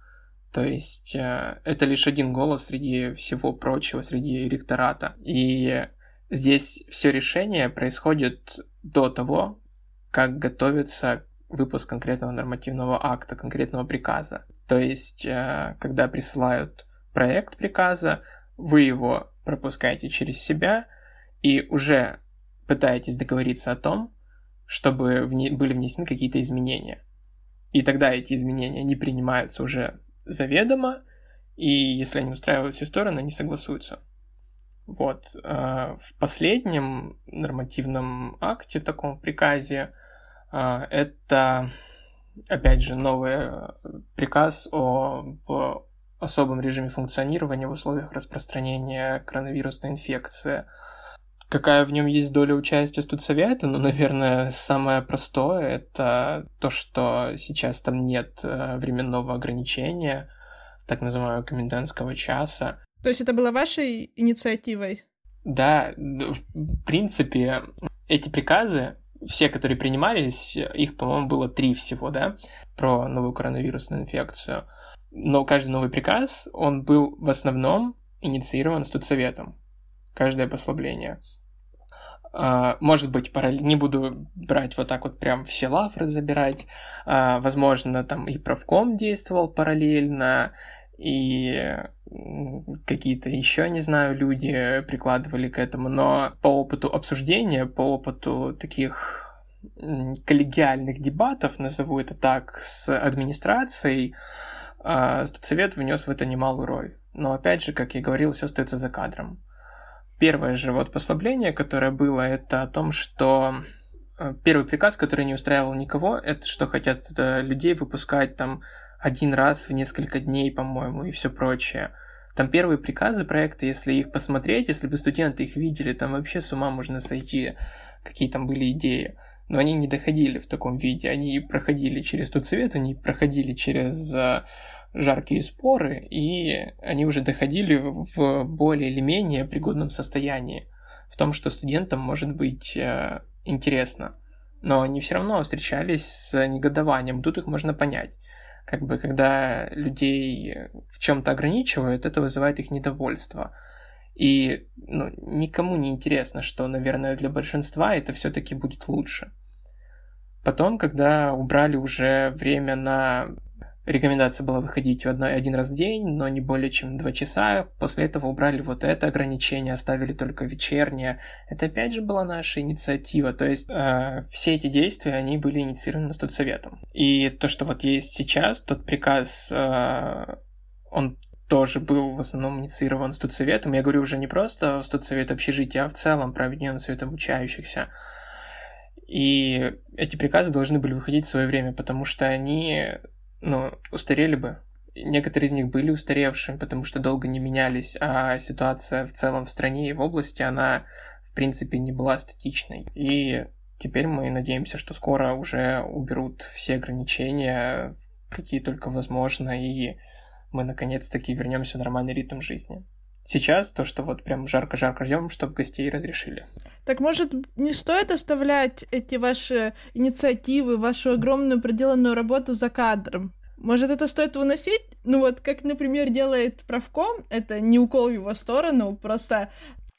То есть э, это лишь один голос среди всего прочего, среди ректората. И здесь все решение происходит до того, как готовится выпуск конкретного нормативного акта, конкретного приказа. То есть, э, когда присылают проект приказа, вы его пропускаете через себя и уже пытаетесь договориться о том, чтобы были внесены какие-то изменения. И тогда эти изменения не принимаются уже заведомо, и если они устраивают все стороны, они согласуются. Вот. Э, в последнем нормативном акте, таком приказе, это опять же, новый э, приказ о особом режиме функционирования в условиях распространения коронавирусной инфекции. Какая в нем есть доля участия студсовета? Ну, наверное, самое простое — это то, что сейчас там нет э, временного ограничения, так называемого комендантского часа. То есть это было вашей инициативой? Да, в принципе, эти приказы все, которые принимались, их, по-моему, было три всего, да, про новую коронавирусную инфекцию. Но каждый новый приказ, он был в основном инициирован студсоветом. Каждое послабление. А, может быть, параллель... не буду брать вот так вот прям все лавры забирать. А, возможно, там и правком действовал параллельно, и какие-то еще, не знаю, люди прикладывали к этому, но по опыту обсуждения, по опыту таких коллегиальных дебатов, назову это так, с администрацией, а, студсовет внес в это немалую роль. Но опять же, как я говорил, все остается за кадром. Первое же вот послабление, которое было, это о том, что э, первый приказ, который не устраивал никого, это что хотят э, людей выпускать там один раз в несколько дней, по-моему, и все прочее. Там первые приказы проекта, если их посмотреть, если бы студенты их видели, там вообще с ума можно сойти, какие там были идеи. Но они не доходили в таком виде, они проходили через тот совет, они проходили через э, жаркие споры, и они уже доходили в более или менее пригодном состоянии, в том, что студентам может быть э, интересно. Но они все равно встречались с негодованием, тут их можно понять как бы когда людей в чем-то ограничивают, это вызывает их недовольство. И ну, никому не интересно, что, наверное, для большинства это все-таки будет лучше. Потом, когда убрали уже время на Рекомендация была выходить в одно, один раз в день, но не более чем два часа. После этого убрали вот это ограничение, оставили только вечернее. Это опять же была наша инициатива. То есть э, все эти действия, они были инициированы студсоветом. И то, что вот есть сейчас, тот приказ, э, он тоже был в основном инициирован студсоветом. Я говорю уже не просто студсовет общежития, а в целом объединенный совет обучающихся. И эти приказы должны были выходить в свое время, потому что они ну, устарели бы. Некоторые из них были устаревшими, потому что долго не менялись, а ситуация в целом в стране и в области, она, в принципе, не была статичной. И теперь мы надеемся, что скоро уже уберут все ограничения, какие только возможно, и мы наконец-таки вернемся в нормальный ритм жизни. Сейчас то, что вот прям жарко-жарко ждем, чтобы гостей разрешили. Так может, не стоит оставлять эти ваши инициативы, вашу огромную проделанную работу за кадром? Может, это стоит выносить? Ну вот, как, например, делает правком, это не укол в его сторону, просто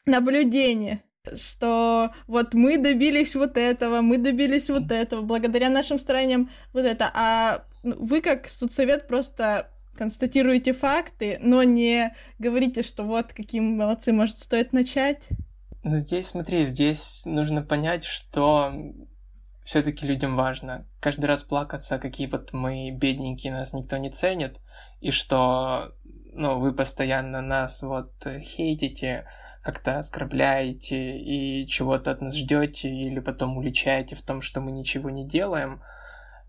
наблюдение что вот мы добились вот этого, мы добились вот этого, благодаря нашим стараниям вот это, а вы как студсовет просто констатируете факты, но не говорите, что вот какие мы молодцы, может, стоит начать? Ну, здесь, смотри, здесь нужно понять, что все-таки людям важно. Каждый раз плакаться, какие вот мы бедненькие, нас никто не ценит, и что, ну, вы постоянно нас вот хейтите, как-то оскорбляете и чего-то от нас ждете, или потом уличаете в том, что мы ничего не делаем,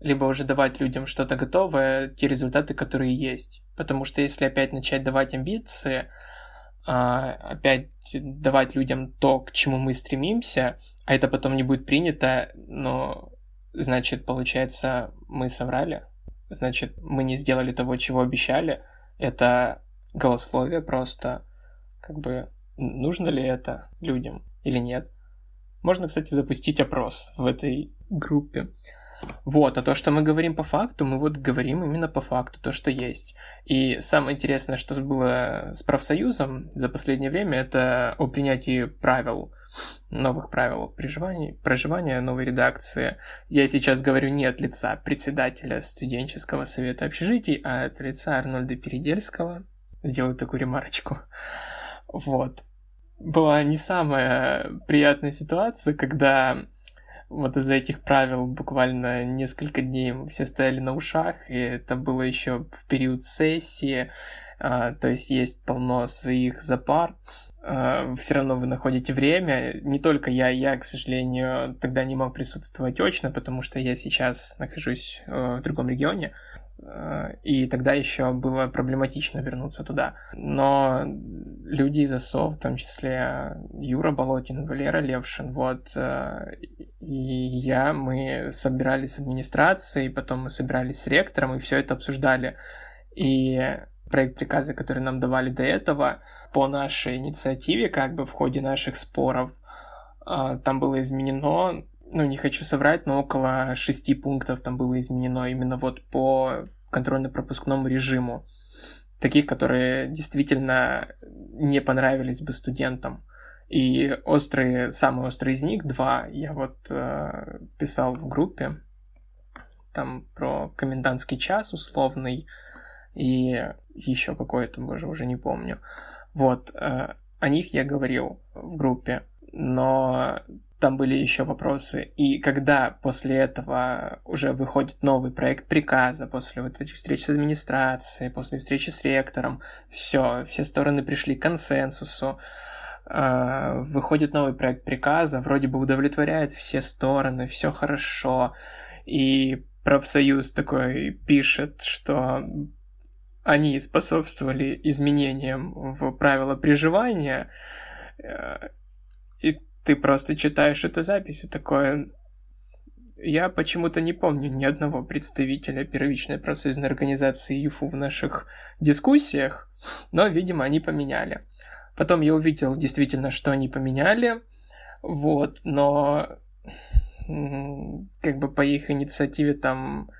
либо уже давать людям что-то готовое, те результаты, которые есть. Потому что если опять начать давать амбиции, а, опять давать людям то, к чему мы стремимся, а это потом не будет принято, но значит, получается, мы соврали, значит, мы не сделали того, чего обещали. Это голословие просто, как бы, нужно ли это людям или нет. Можно, кстати, запустить опрос в этой группе. Вот, а то, что мы говорим по факту, мы вот говорим именно по факту, то, что есть. И самое интересное, что было с профсоюзом за последнее время, это о принятии правил, новых правил проживания, проживания новой редакции. Я сейчас говорю не от лица председателя студенческого совета общежитий, а от лица Арнольда Передельского. Сделаю такую ремарочку. Вот. Была не самая приятная ситуация, когда вот из-за этих правил буквально несколько дней все стояли на ушах, и это было еще в период сессии, а, то есть есть полно своих запар, а, все равно вы находите время. Не только я, я, к сожалению, тогда не мог присутствовать очно, потому что я сейчас нахожусь э, в другом регионе. И тогда еще было проблематично вернуться туда. Но люди из ОСО, в том числе Юра Болотин, Валера Левшин, вот, э, и я, мы собирались с администрацией, потом мы собирались с ректором, и все это обсуждали. И проект приказа, который нам давали до этого, по нашей инициативе, как бы в ходе наших споров, э, там было изменено ну, не хочу соврать, но около шести пунктов там было изменено именно вот по контрольно-пропускному режиму. Таких, которые действительно не понравились бы студентам. И острые, самые острые из них, два, я вот э, писал в группе, там про комендантский час условный, и еще какой-то, боже, уже не помню. Вот, э, о них я говорил в группе, но там были еще вопросы. И когда после этого уже выходит новый проект приказа, после вот этих встреч с администрацией, после встречи с ректором, все, все стороны пришли к консенсусу, э, выходит новый проект приказа, вроде бы удовлетворяет все стороны, все хорошо, и профсоюз такой пишет, что они способствовали изменениям в правила приживания, э, и ты просто читаешь эту запись и такое... Я почему-то не помню ни одного представителя первичной профсоюзной организации ЮФУ в наших дискуссиях, но, видимо, они поменяли. Потом я увидел действительно, что они поменяли, вот, но как бы по их инициативе там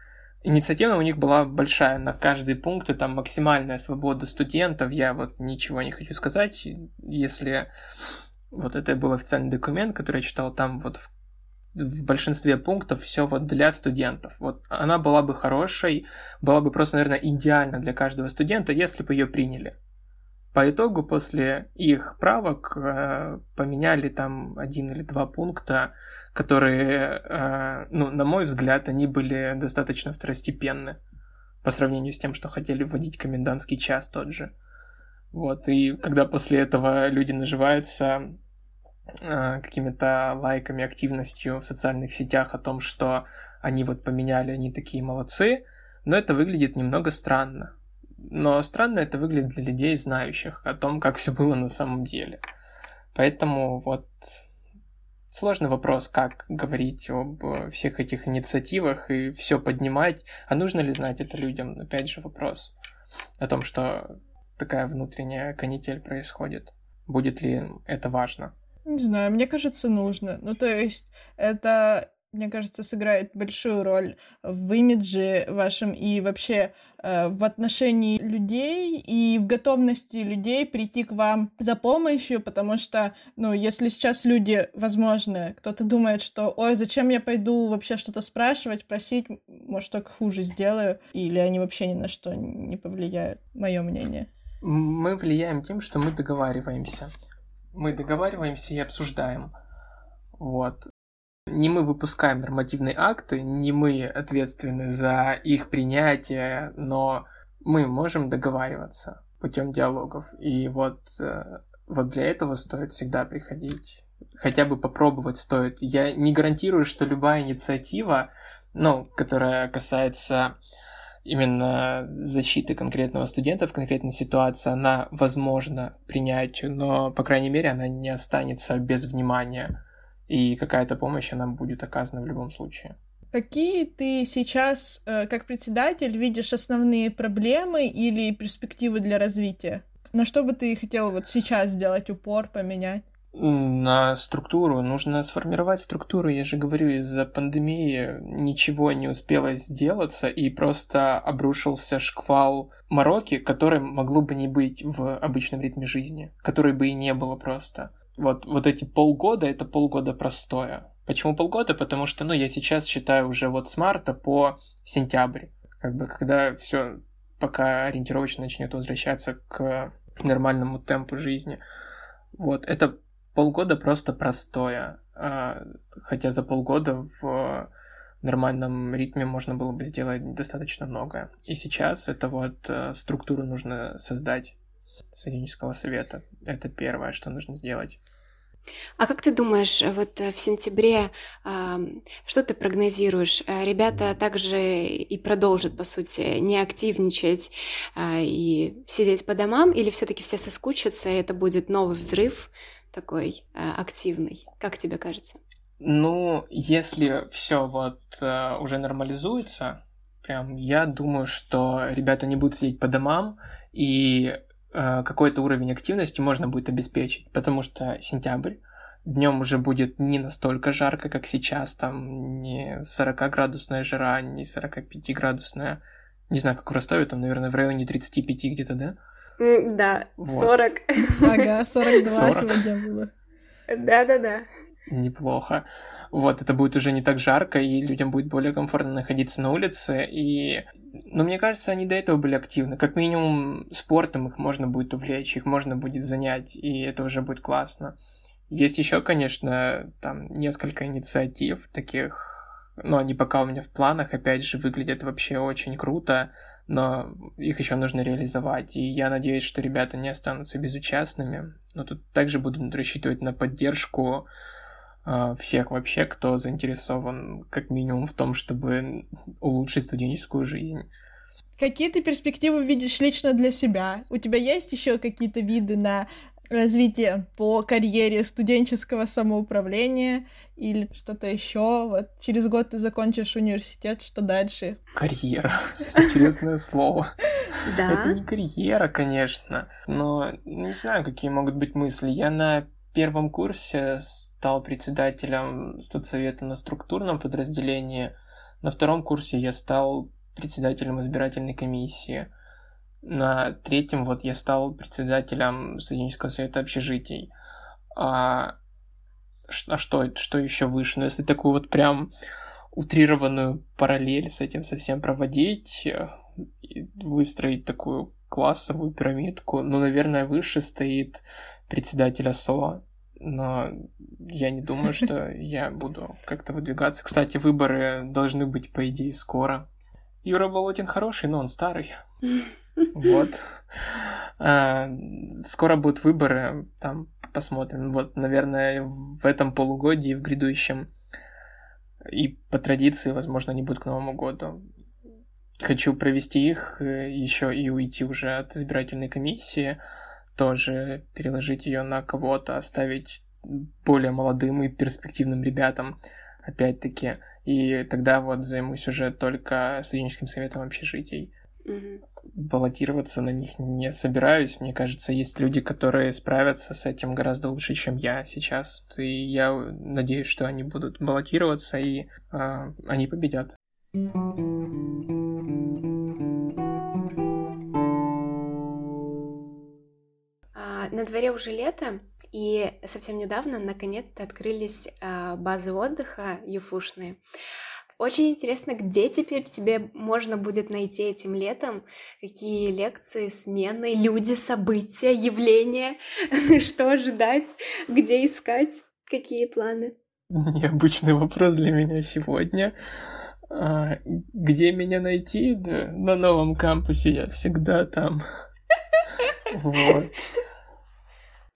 Инициатива у них была большая на каждый пункт, и там максимальная свобода студентов. Я вот ничего не хочу сказать. Если вот это был официальный документ, который я читал там вот в, в большинстве пунктов все вот для студентов. Вот она была бы хорошей, была бы просто, наверное, идеальна для каждого студента, если бы ее приняли. По итогу после их правок э, поменяли там один или два пункта, которые, э, ну, на мой взгляд, они были достаточно второстепенны по сравнению с тем, что хотели вводить комендантский час тот же. Вот, и когда после этого люди наживаются э, какими-то лайками, активностью в социальных сетях о том, что они вот поменяли, они такие молодцы, но это выглядит немного странно. Но странно это выглядит для людей, знающих о том, как все было на самом деле. Поэтому вот сложный вопрос, как говорить об всех этих инициативах и все поднимать. А нужно ли знать это людям? Опять же вопрос о том, что такая внутренняя канитель происходит. Будет ли это важно? Не знаю, мне кажется, нужно. Ну, то есть, это, мне кажется, сыграет большую роль в имидже вашем и вообще э, в отношении людей и в готовности людей прийти к вам за помощью, потому что, ну, если сейчас люди, возможно, кто-то думает, что, ой, зачем я пойду вообще что-то спрашивать, просить, может, только хуже сделаю, или они вообще ни на что не повлияют, мое мнение мы влияем тем, что мы договариваемся. Мы договариваемся и обсуждаем. Вот. Не мы выпускаем нормативные акты, не мы ответственны за их принятие, но мы можем договариваться путем диалогов. И вот э, вот для этого стоит всегда приходить. Хотя бы попробовать стоит. Я не гарантирую, что любая инициатива, ну, которая касается именно защиты конкретного студента в конкретной ситуации, она возможна принять, но, по крайней мере, она не останется без внимания, и какая-то помощь, она будет оказана в любом случае. Какие ты сейчас, э, как председатель, видишь основные проблемы или перспективы для развития? На что бы ты хотел вот сейчас сделать упор, поменять? На структуру. Нужно сформировать структуру. Я же говорю, из-за пандемии ничего не успело сделаться, и просто обрушился шквал мороки, который могло бы не быть в обычном ритме жизни, который бы и не было просто. Вот, вот эти полгода — это полгода простое. Почему полгода? Потому что, ну, я сейчас считаю уже вот с марта по сентябрь. Как бы, когда все пока ориентировочно начнет возвращаться к нормальному темпу жизни. Вот, это полгода просто простое. А, хотя за полгода в нормальном ритме можно было бы сделать достаточно многое. И сейчас это вот э, структуру нужно создать студенческого совета. Это первое, что нужно сделать. А как ты думаешь, вот в сентябре что ты прогнозируешь? Э, ребята также и продолжат, по сути, не активничать а, и сидеть по домам, или все-таки все соскучатся, и это будет новый взрыв такой а, активный? Как тебе кажется? Ну, если все вот э, уже нормализуется, прям я думаю, что ребята не будут сидеть по домам, и Э, какой-то уровень активности можно будет обеспечить, потому что сентябрь, днем уже будет не настолько жарко, как сейчас, там не 40-градусная жара, не 45-градусная, не знаю, как в Ростове, там, наверное, в районе 35 где-то, да? Да, вот. 40. Ага, 42 40. сегодня было. Да-да-да. Неплохо. Вот, это будет уже не так жарко, и людям будет более комфортно находиться на улице. И, ну, мне кажется, они до этого были активны. Как минимум, спортом их можно будет увлечь, их можно будет занять, и это уже будет классно. Есть еще, конечно, там несколько инициатив таких, но они пока у меня в планах, опять же, выглядят вообще очень круто, но их еще нужно реализовать. И я надеюсь, что ребята не останутся безучастными. Но тут также буду рассчитывать на поддержку а, всех вообще, кто заинтересован как минимум в том, чтобы улучшить студенческую жизнь. Какие ты перспективы видишь лично для себя? У тебя есть еще какие-то виды на развитие по карьере студенческого самоуправления или что-то еще? Вот через год ты закончишь университет, что дальше? Карьера. Интересное слово. Да. Это не карьера, конечно, но не знаю, какие могут быть мысли. Я на первом курсе стал председателем студсовета на структурном подразделении. На втором курсе я стал председателем избирательной комиссии. На третьем вот я стал председателем студенческого совета общежитий. А, а что, что еще выше? Ну, если такую вот прям утрированную параллель с этим совсем проводить, выстроить такую классовую пирамидку, ну, наверное, выше стоит председателя СО, но я не думаю, что я буду как-то выдвигаться. Кстати, выборы должны быть, по идее, скоро. Юра Болотин хороший, но он старый. Вот. А, скоро будут выборы, там посмотрим. Вот, наверное, в этом полугодии, в грядущем. И по традиции, возможно, они будут к Новому году. Хочу провести их э, еще и уйти уже от избирательной комиссии тоже переложить ее на кого-то, оставить более молодым и перспективным ребятам, опять-таки. И тогда вот займусь уже только студенческим советом общежитий. Mm-hmm. Баллотироваться на них не собираюсь. Мне кажется, есть люди, которые справятся с этим гораздо лучше, чем я сейчас. И я надеюсь, что они будут баллотироваться, и э, они победят. на дворе уже лето, и совсем недавно наконец-то открылись а, базы отдыха юфушные. Очень интересно, где теперь тебе можно будет найти этим летом, какие лекции, смены, люди, события, явления, что ожидать, где искать, какие планы. Необычный вопрос для меня сегодня. А, где меня найти? Да, на новом кампусе я всегда там. Вот.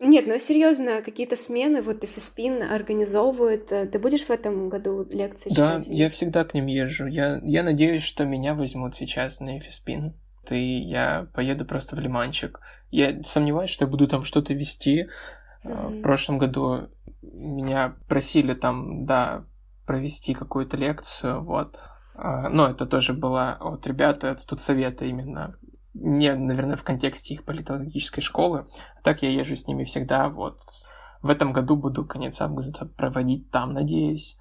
Нет, ну серьезно, какие-то смены, вот Фиспин организовывают. Э, ты будешь в этом году лекции да, читать? Да, я всегда к ним езжу. Я, я надеюсь, что меня возьмут сейчас на Фиспин. И я поеду просто в Лиманчик. Я сомневаюсь, что я буду там что-то вести. Mm-hmm. В прошлом году меня просили там, да, провести какую-то лекцию, вот. А, но это тоже было от ребят от студсовета именно не, наверное, в контексте их политологической школы. А так я езжу с ними всегда. Вот в этом году буду конец августа проводить там, надеюсь.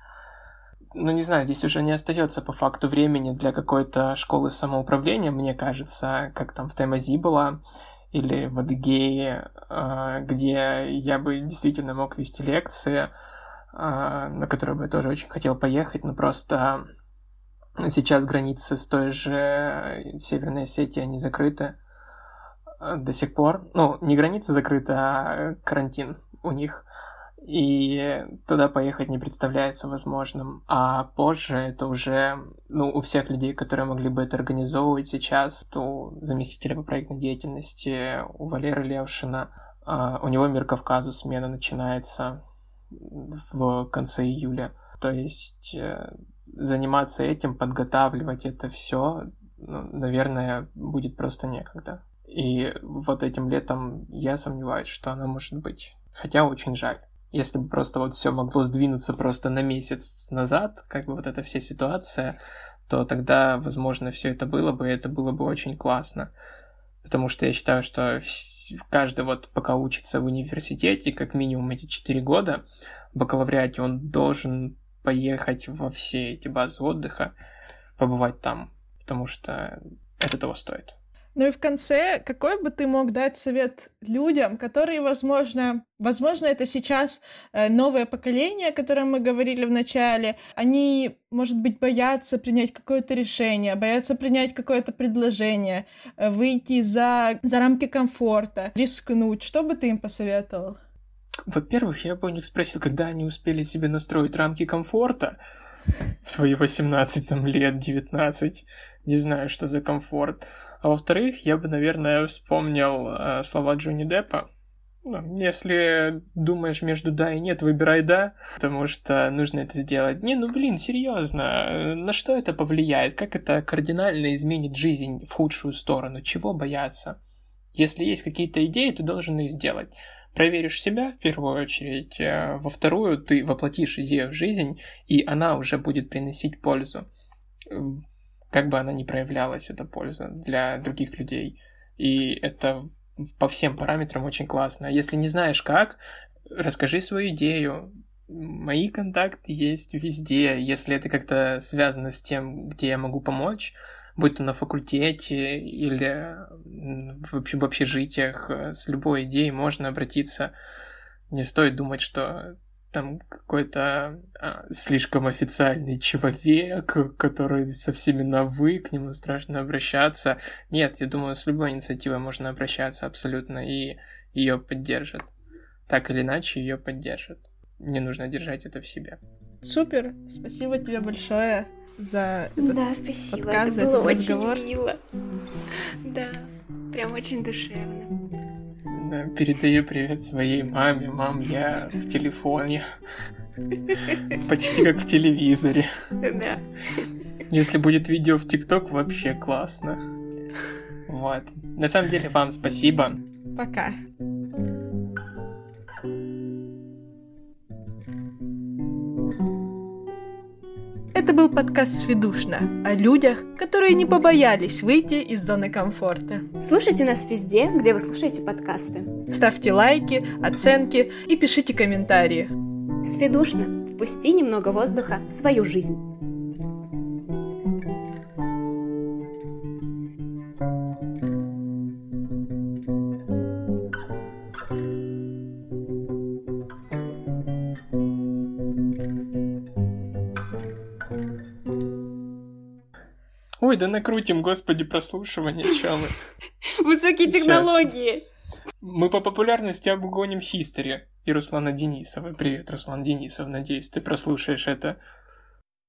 Ну, не знаю, здесь уже не остается по факту времени для какой-то школы самоуправления, мне кажется, как там в Таймази была, или в Адыгее, а, где я бы действительно мог вести лекции, а, на которые бы я тоже очень хотел поехать, но просто Сейчас границы с той же Северной Осетией, они закрыты э, до сих пор. Ну, не границы закрыты, а карантин у них. И туда поехать не представляется возможным. А позже это уже, ну, у всех людей, которые могли бы это организовывать сейчас, то заместителя по проектной деятельности, у Валеры Левшина, у него Мир Кавказу смена начинается в конце июля. То есть э, заниматься этим, подготавливать это все, ну, наверное, будет просто некогда. И вот этим летом я сомневаюсь, что она может быть. Хотя очень жаль. Если бы просто вот все могло сдвинуться просто на месяц назад, как бы вот эта вся ситуация, то тогда, возможно, все это было бы, и это было бы очень классно. Потому что я считаю, что каждый вот пока учится в университете, как минимум эти 4 года, в бакалавриате он должен поехать во все эти базы отдыха, побывать там, потому что это того стоит. Ну и в конце, какой бы ты мог дать совет людям, которые, возможно, возможно, это сейчас э, новое поколение, о котором мы говорили в начале, они, может быть, боятся принять какое-то решение, боятся принять какое-то предложение, э, выйти за, за рамки комфорта, рискнуть. Что бы ты им посоветовал? Во-первых, я бы у них спросил, когда они успели себе настроить рамки комфорта в свои 18 там, лет, 19. Не знаю, что за комфорт. А во-вторых, я бы, наверное, вспомнил э, слова Джонни Деппа. Ну, если думаешь между да и нет, выбирай да, потому что нужно это сделать. Не, ну блин, серьезно, на что это повлияет? Как это кардинально изменит жизнь в худшую сторону? Чего бояться? Если есть какие-то идеи, ты должен их сделать проверишь себя в первую очередь, э, во вторую ты воплотишь идею в жизнь, и она уже будет приносить пользу. Как бы она ни проявлялась, эта польза для других людей. И это по всем параметрам очень классно. Если не знаешь как, расскажи свою идею. Мои контакты есть везде. Если это как-то связано с тем, где я могу помочь, будь то на факультете или в, общем, в общежитиях, э, с любой идеей можно обратиться. Не стоит думать, что там какой-то а, слишком официальный человек, который со всеми на «вы», к нему страшно обращаться. Нет, я думаю, с любой инициативой можно обращаться абсолютно, и ее поддержат. Так или иначе, ее поддержат. Не нужно держать это в себе. Супер, спасибо тебе большое за этот Да, спасибо, подкаст, это было очень разговор. мило. Да, прям очень душевно. Да, передаю привет своей маме. Мам, я в телефоне. Почти как в телевизоре. Да. Если будет видео в ТикТок, вообще классно. Вот. На самом деле, вам спасибо. Пока. Это был подкаст «Сведушно» о людях, которые не побоялись выйти из зоны комфорта. Слушайте нас везде, где вы слушаете подкасты. Ставьте лайки, оценки и пишите комментарии. «Сведушно» – впусти немного воздуха в свою жизнь. Ой, да накрутим, господи, прослушивание, чё мы. Высокие технологии. Мы по популярности обгоним Хистори и Руслана Денисова. Привет, Руслан Денисов, надеюсь, ты прослушаешь это.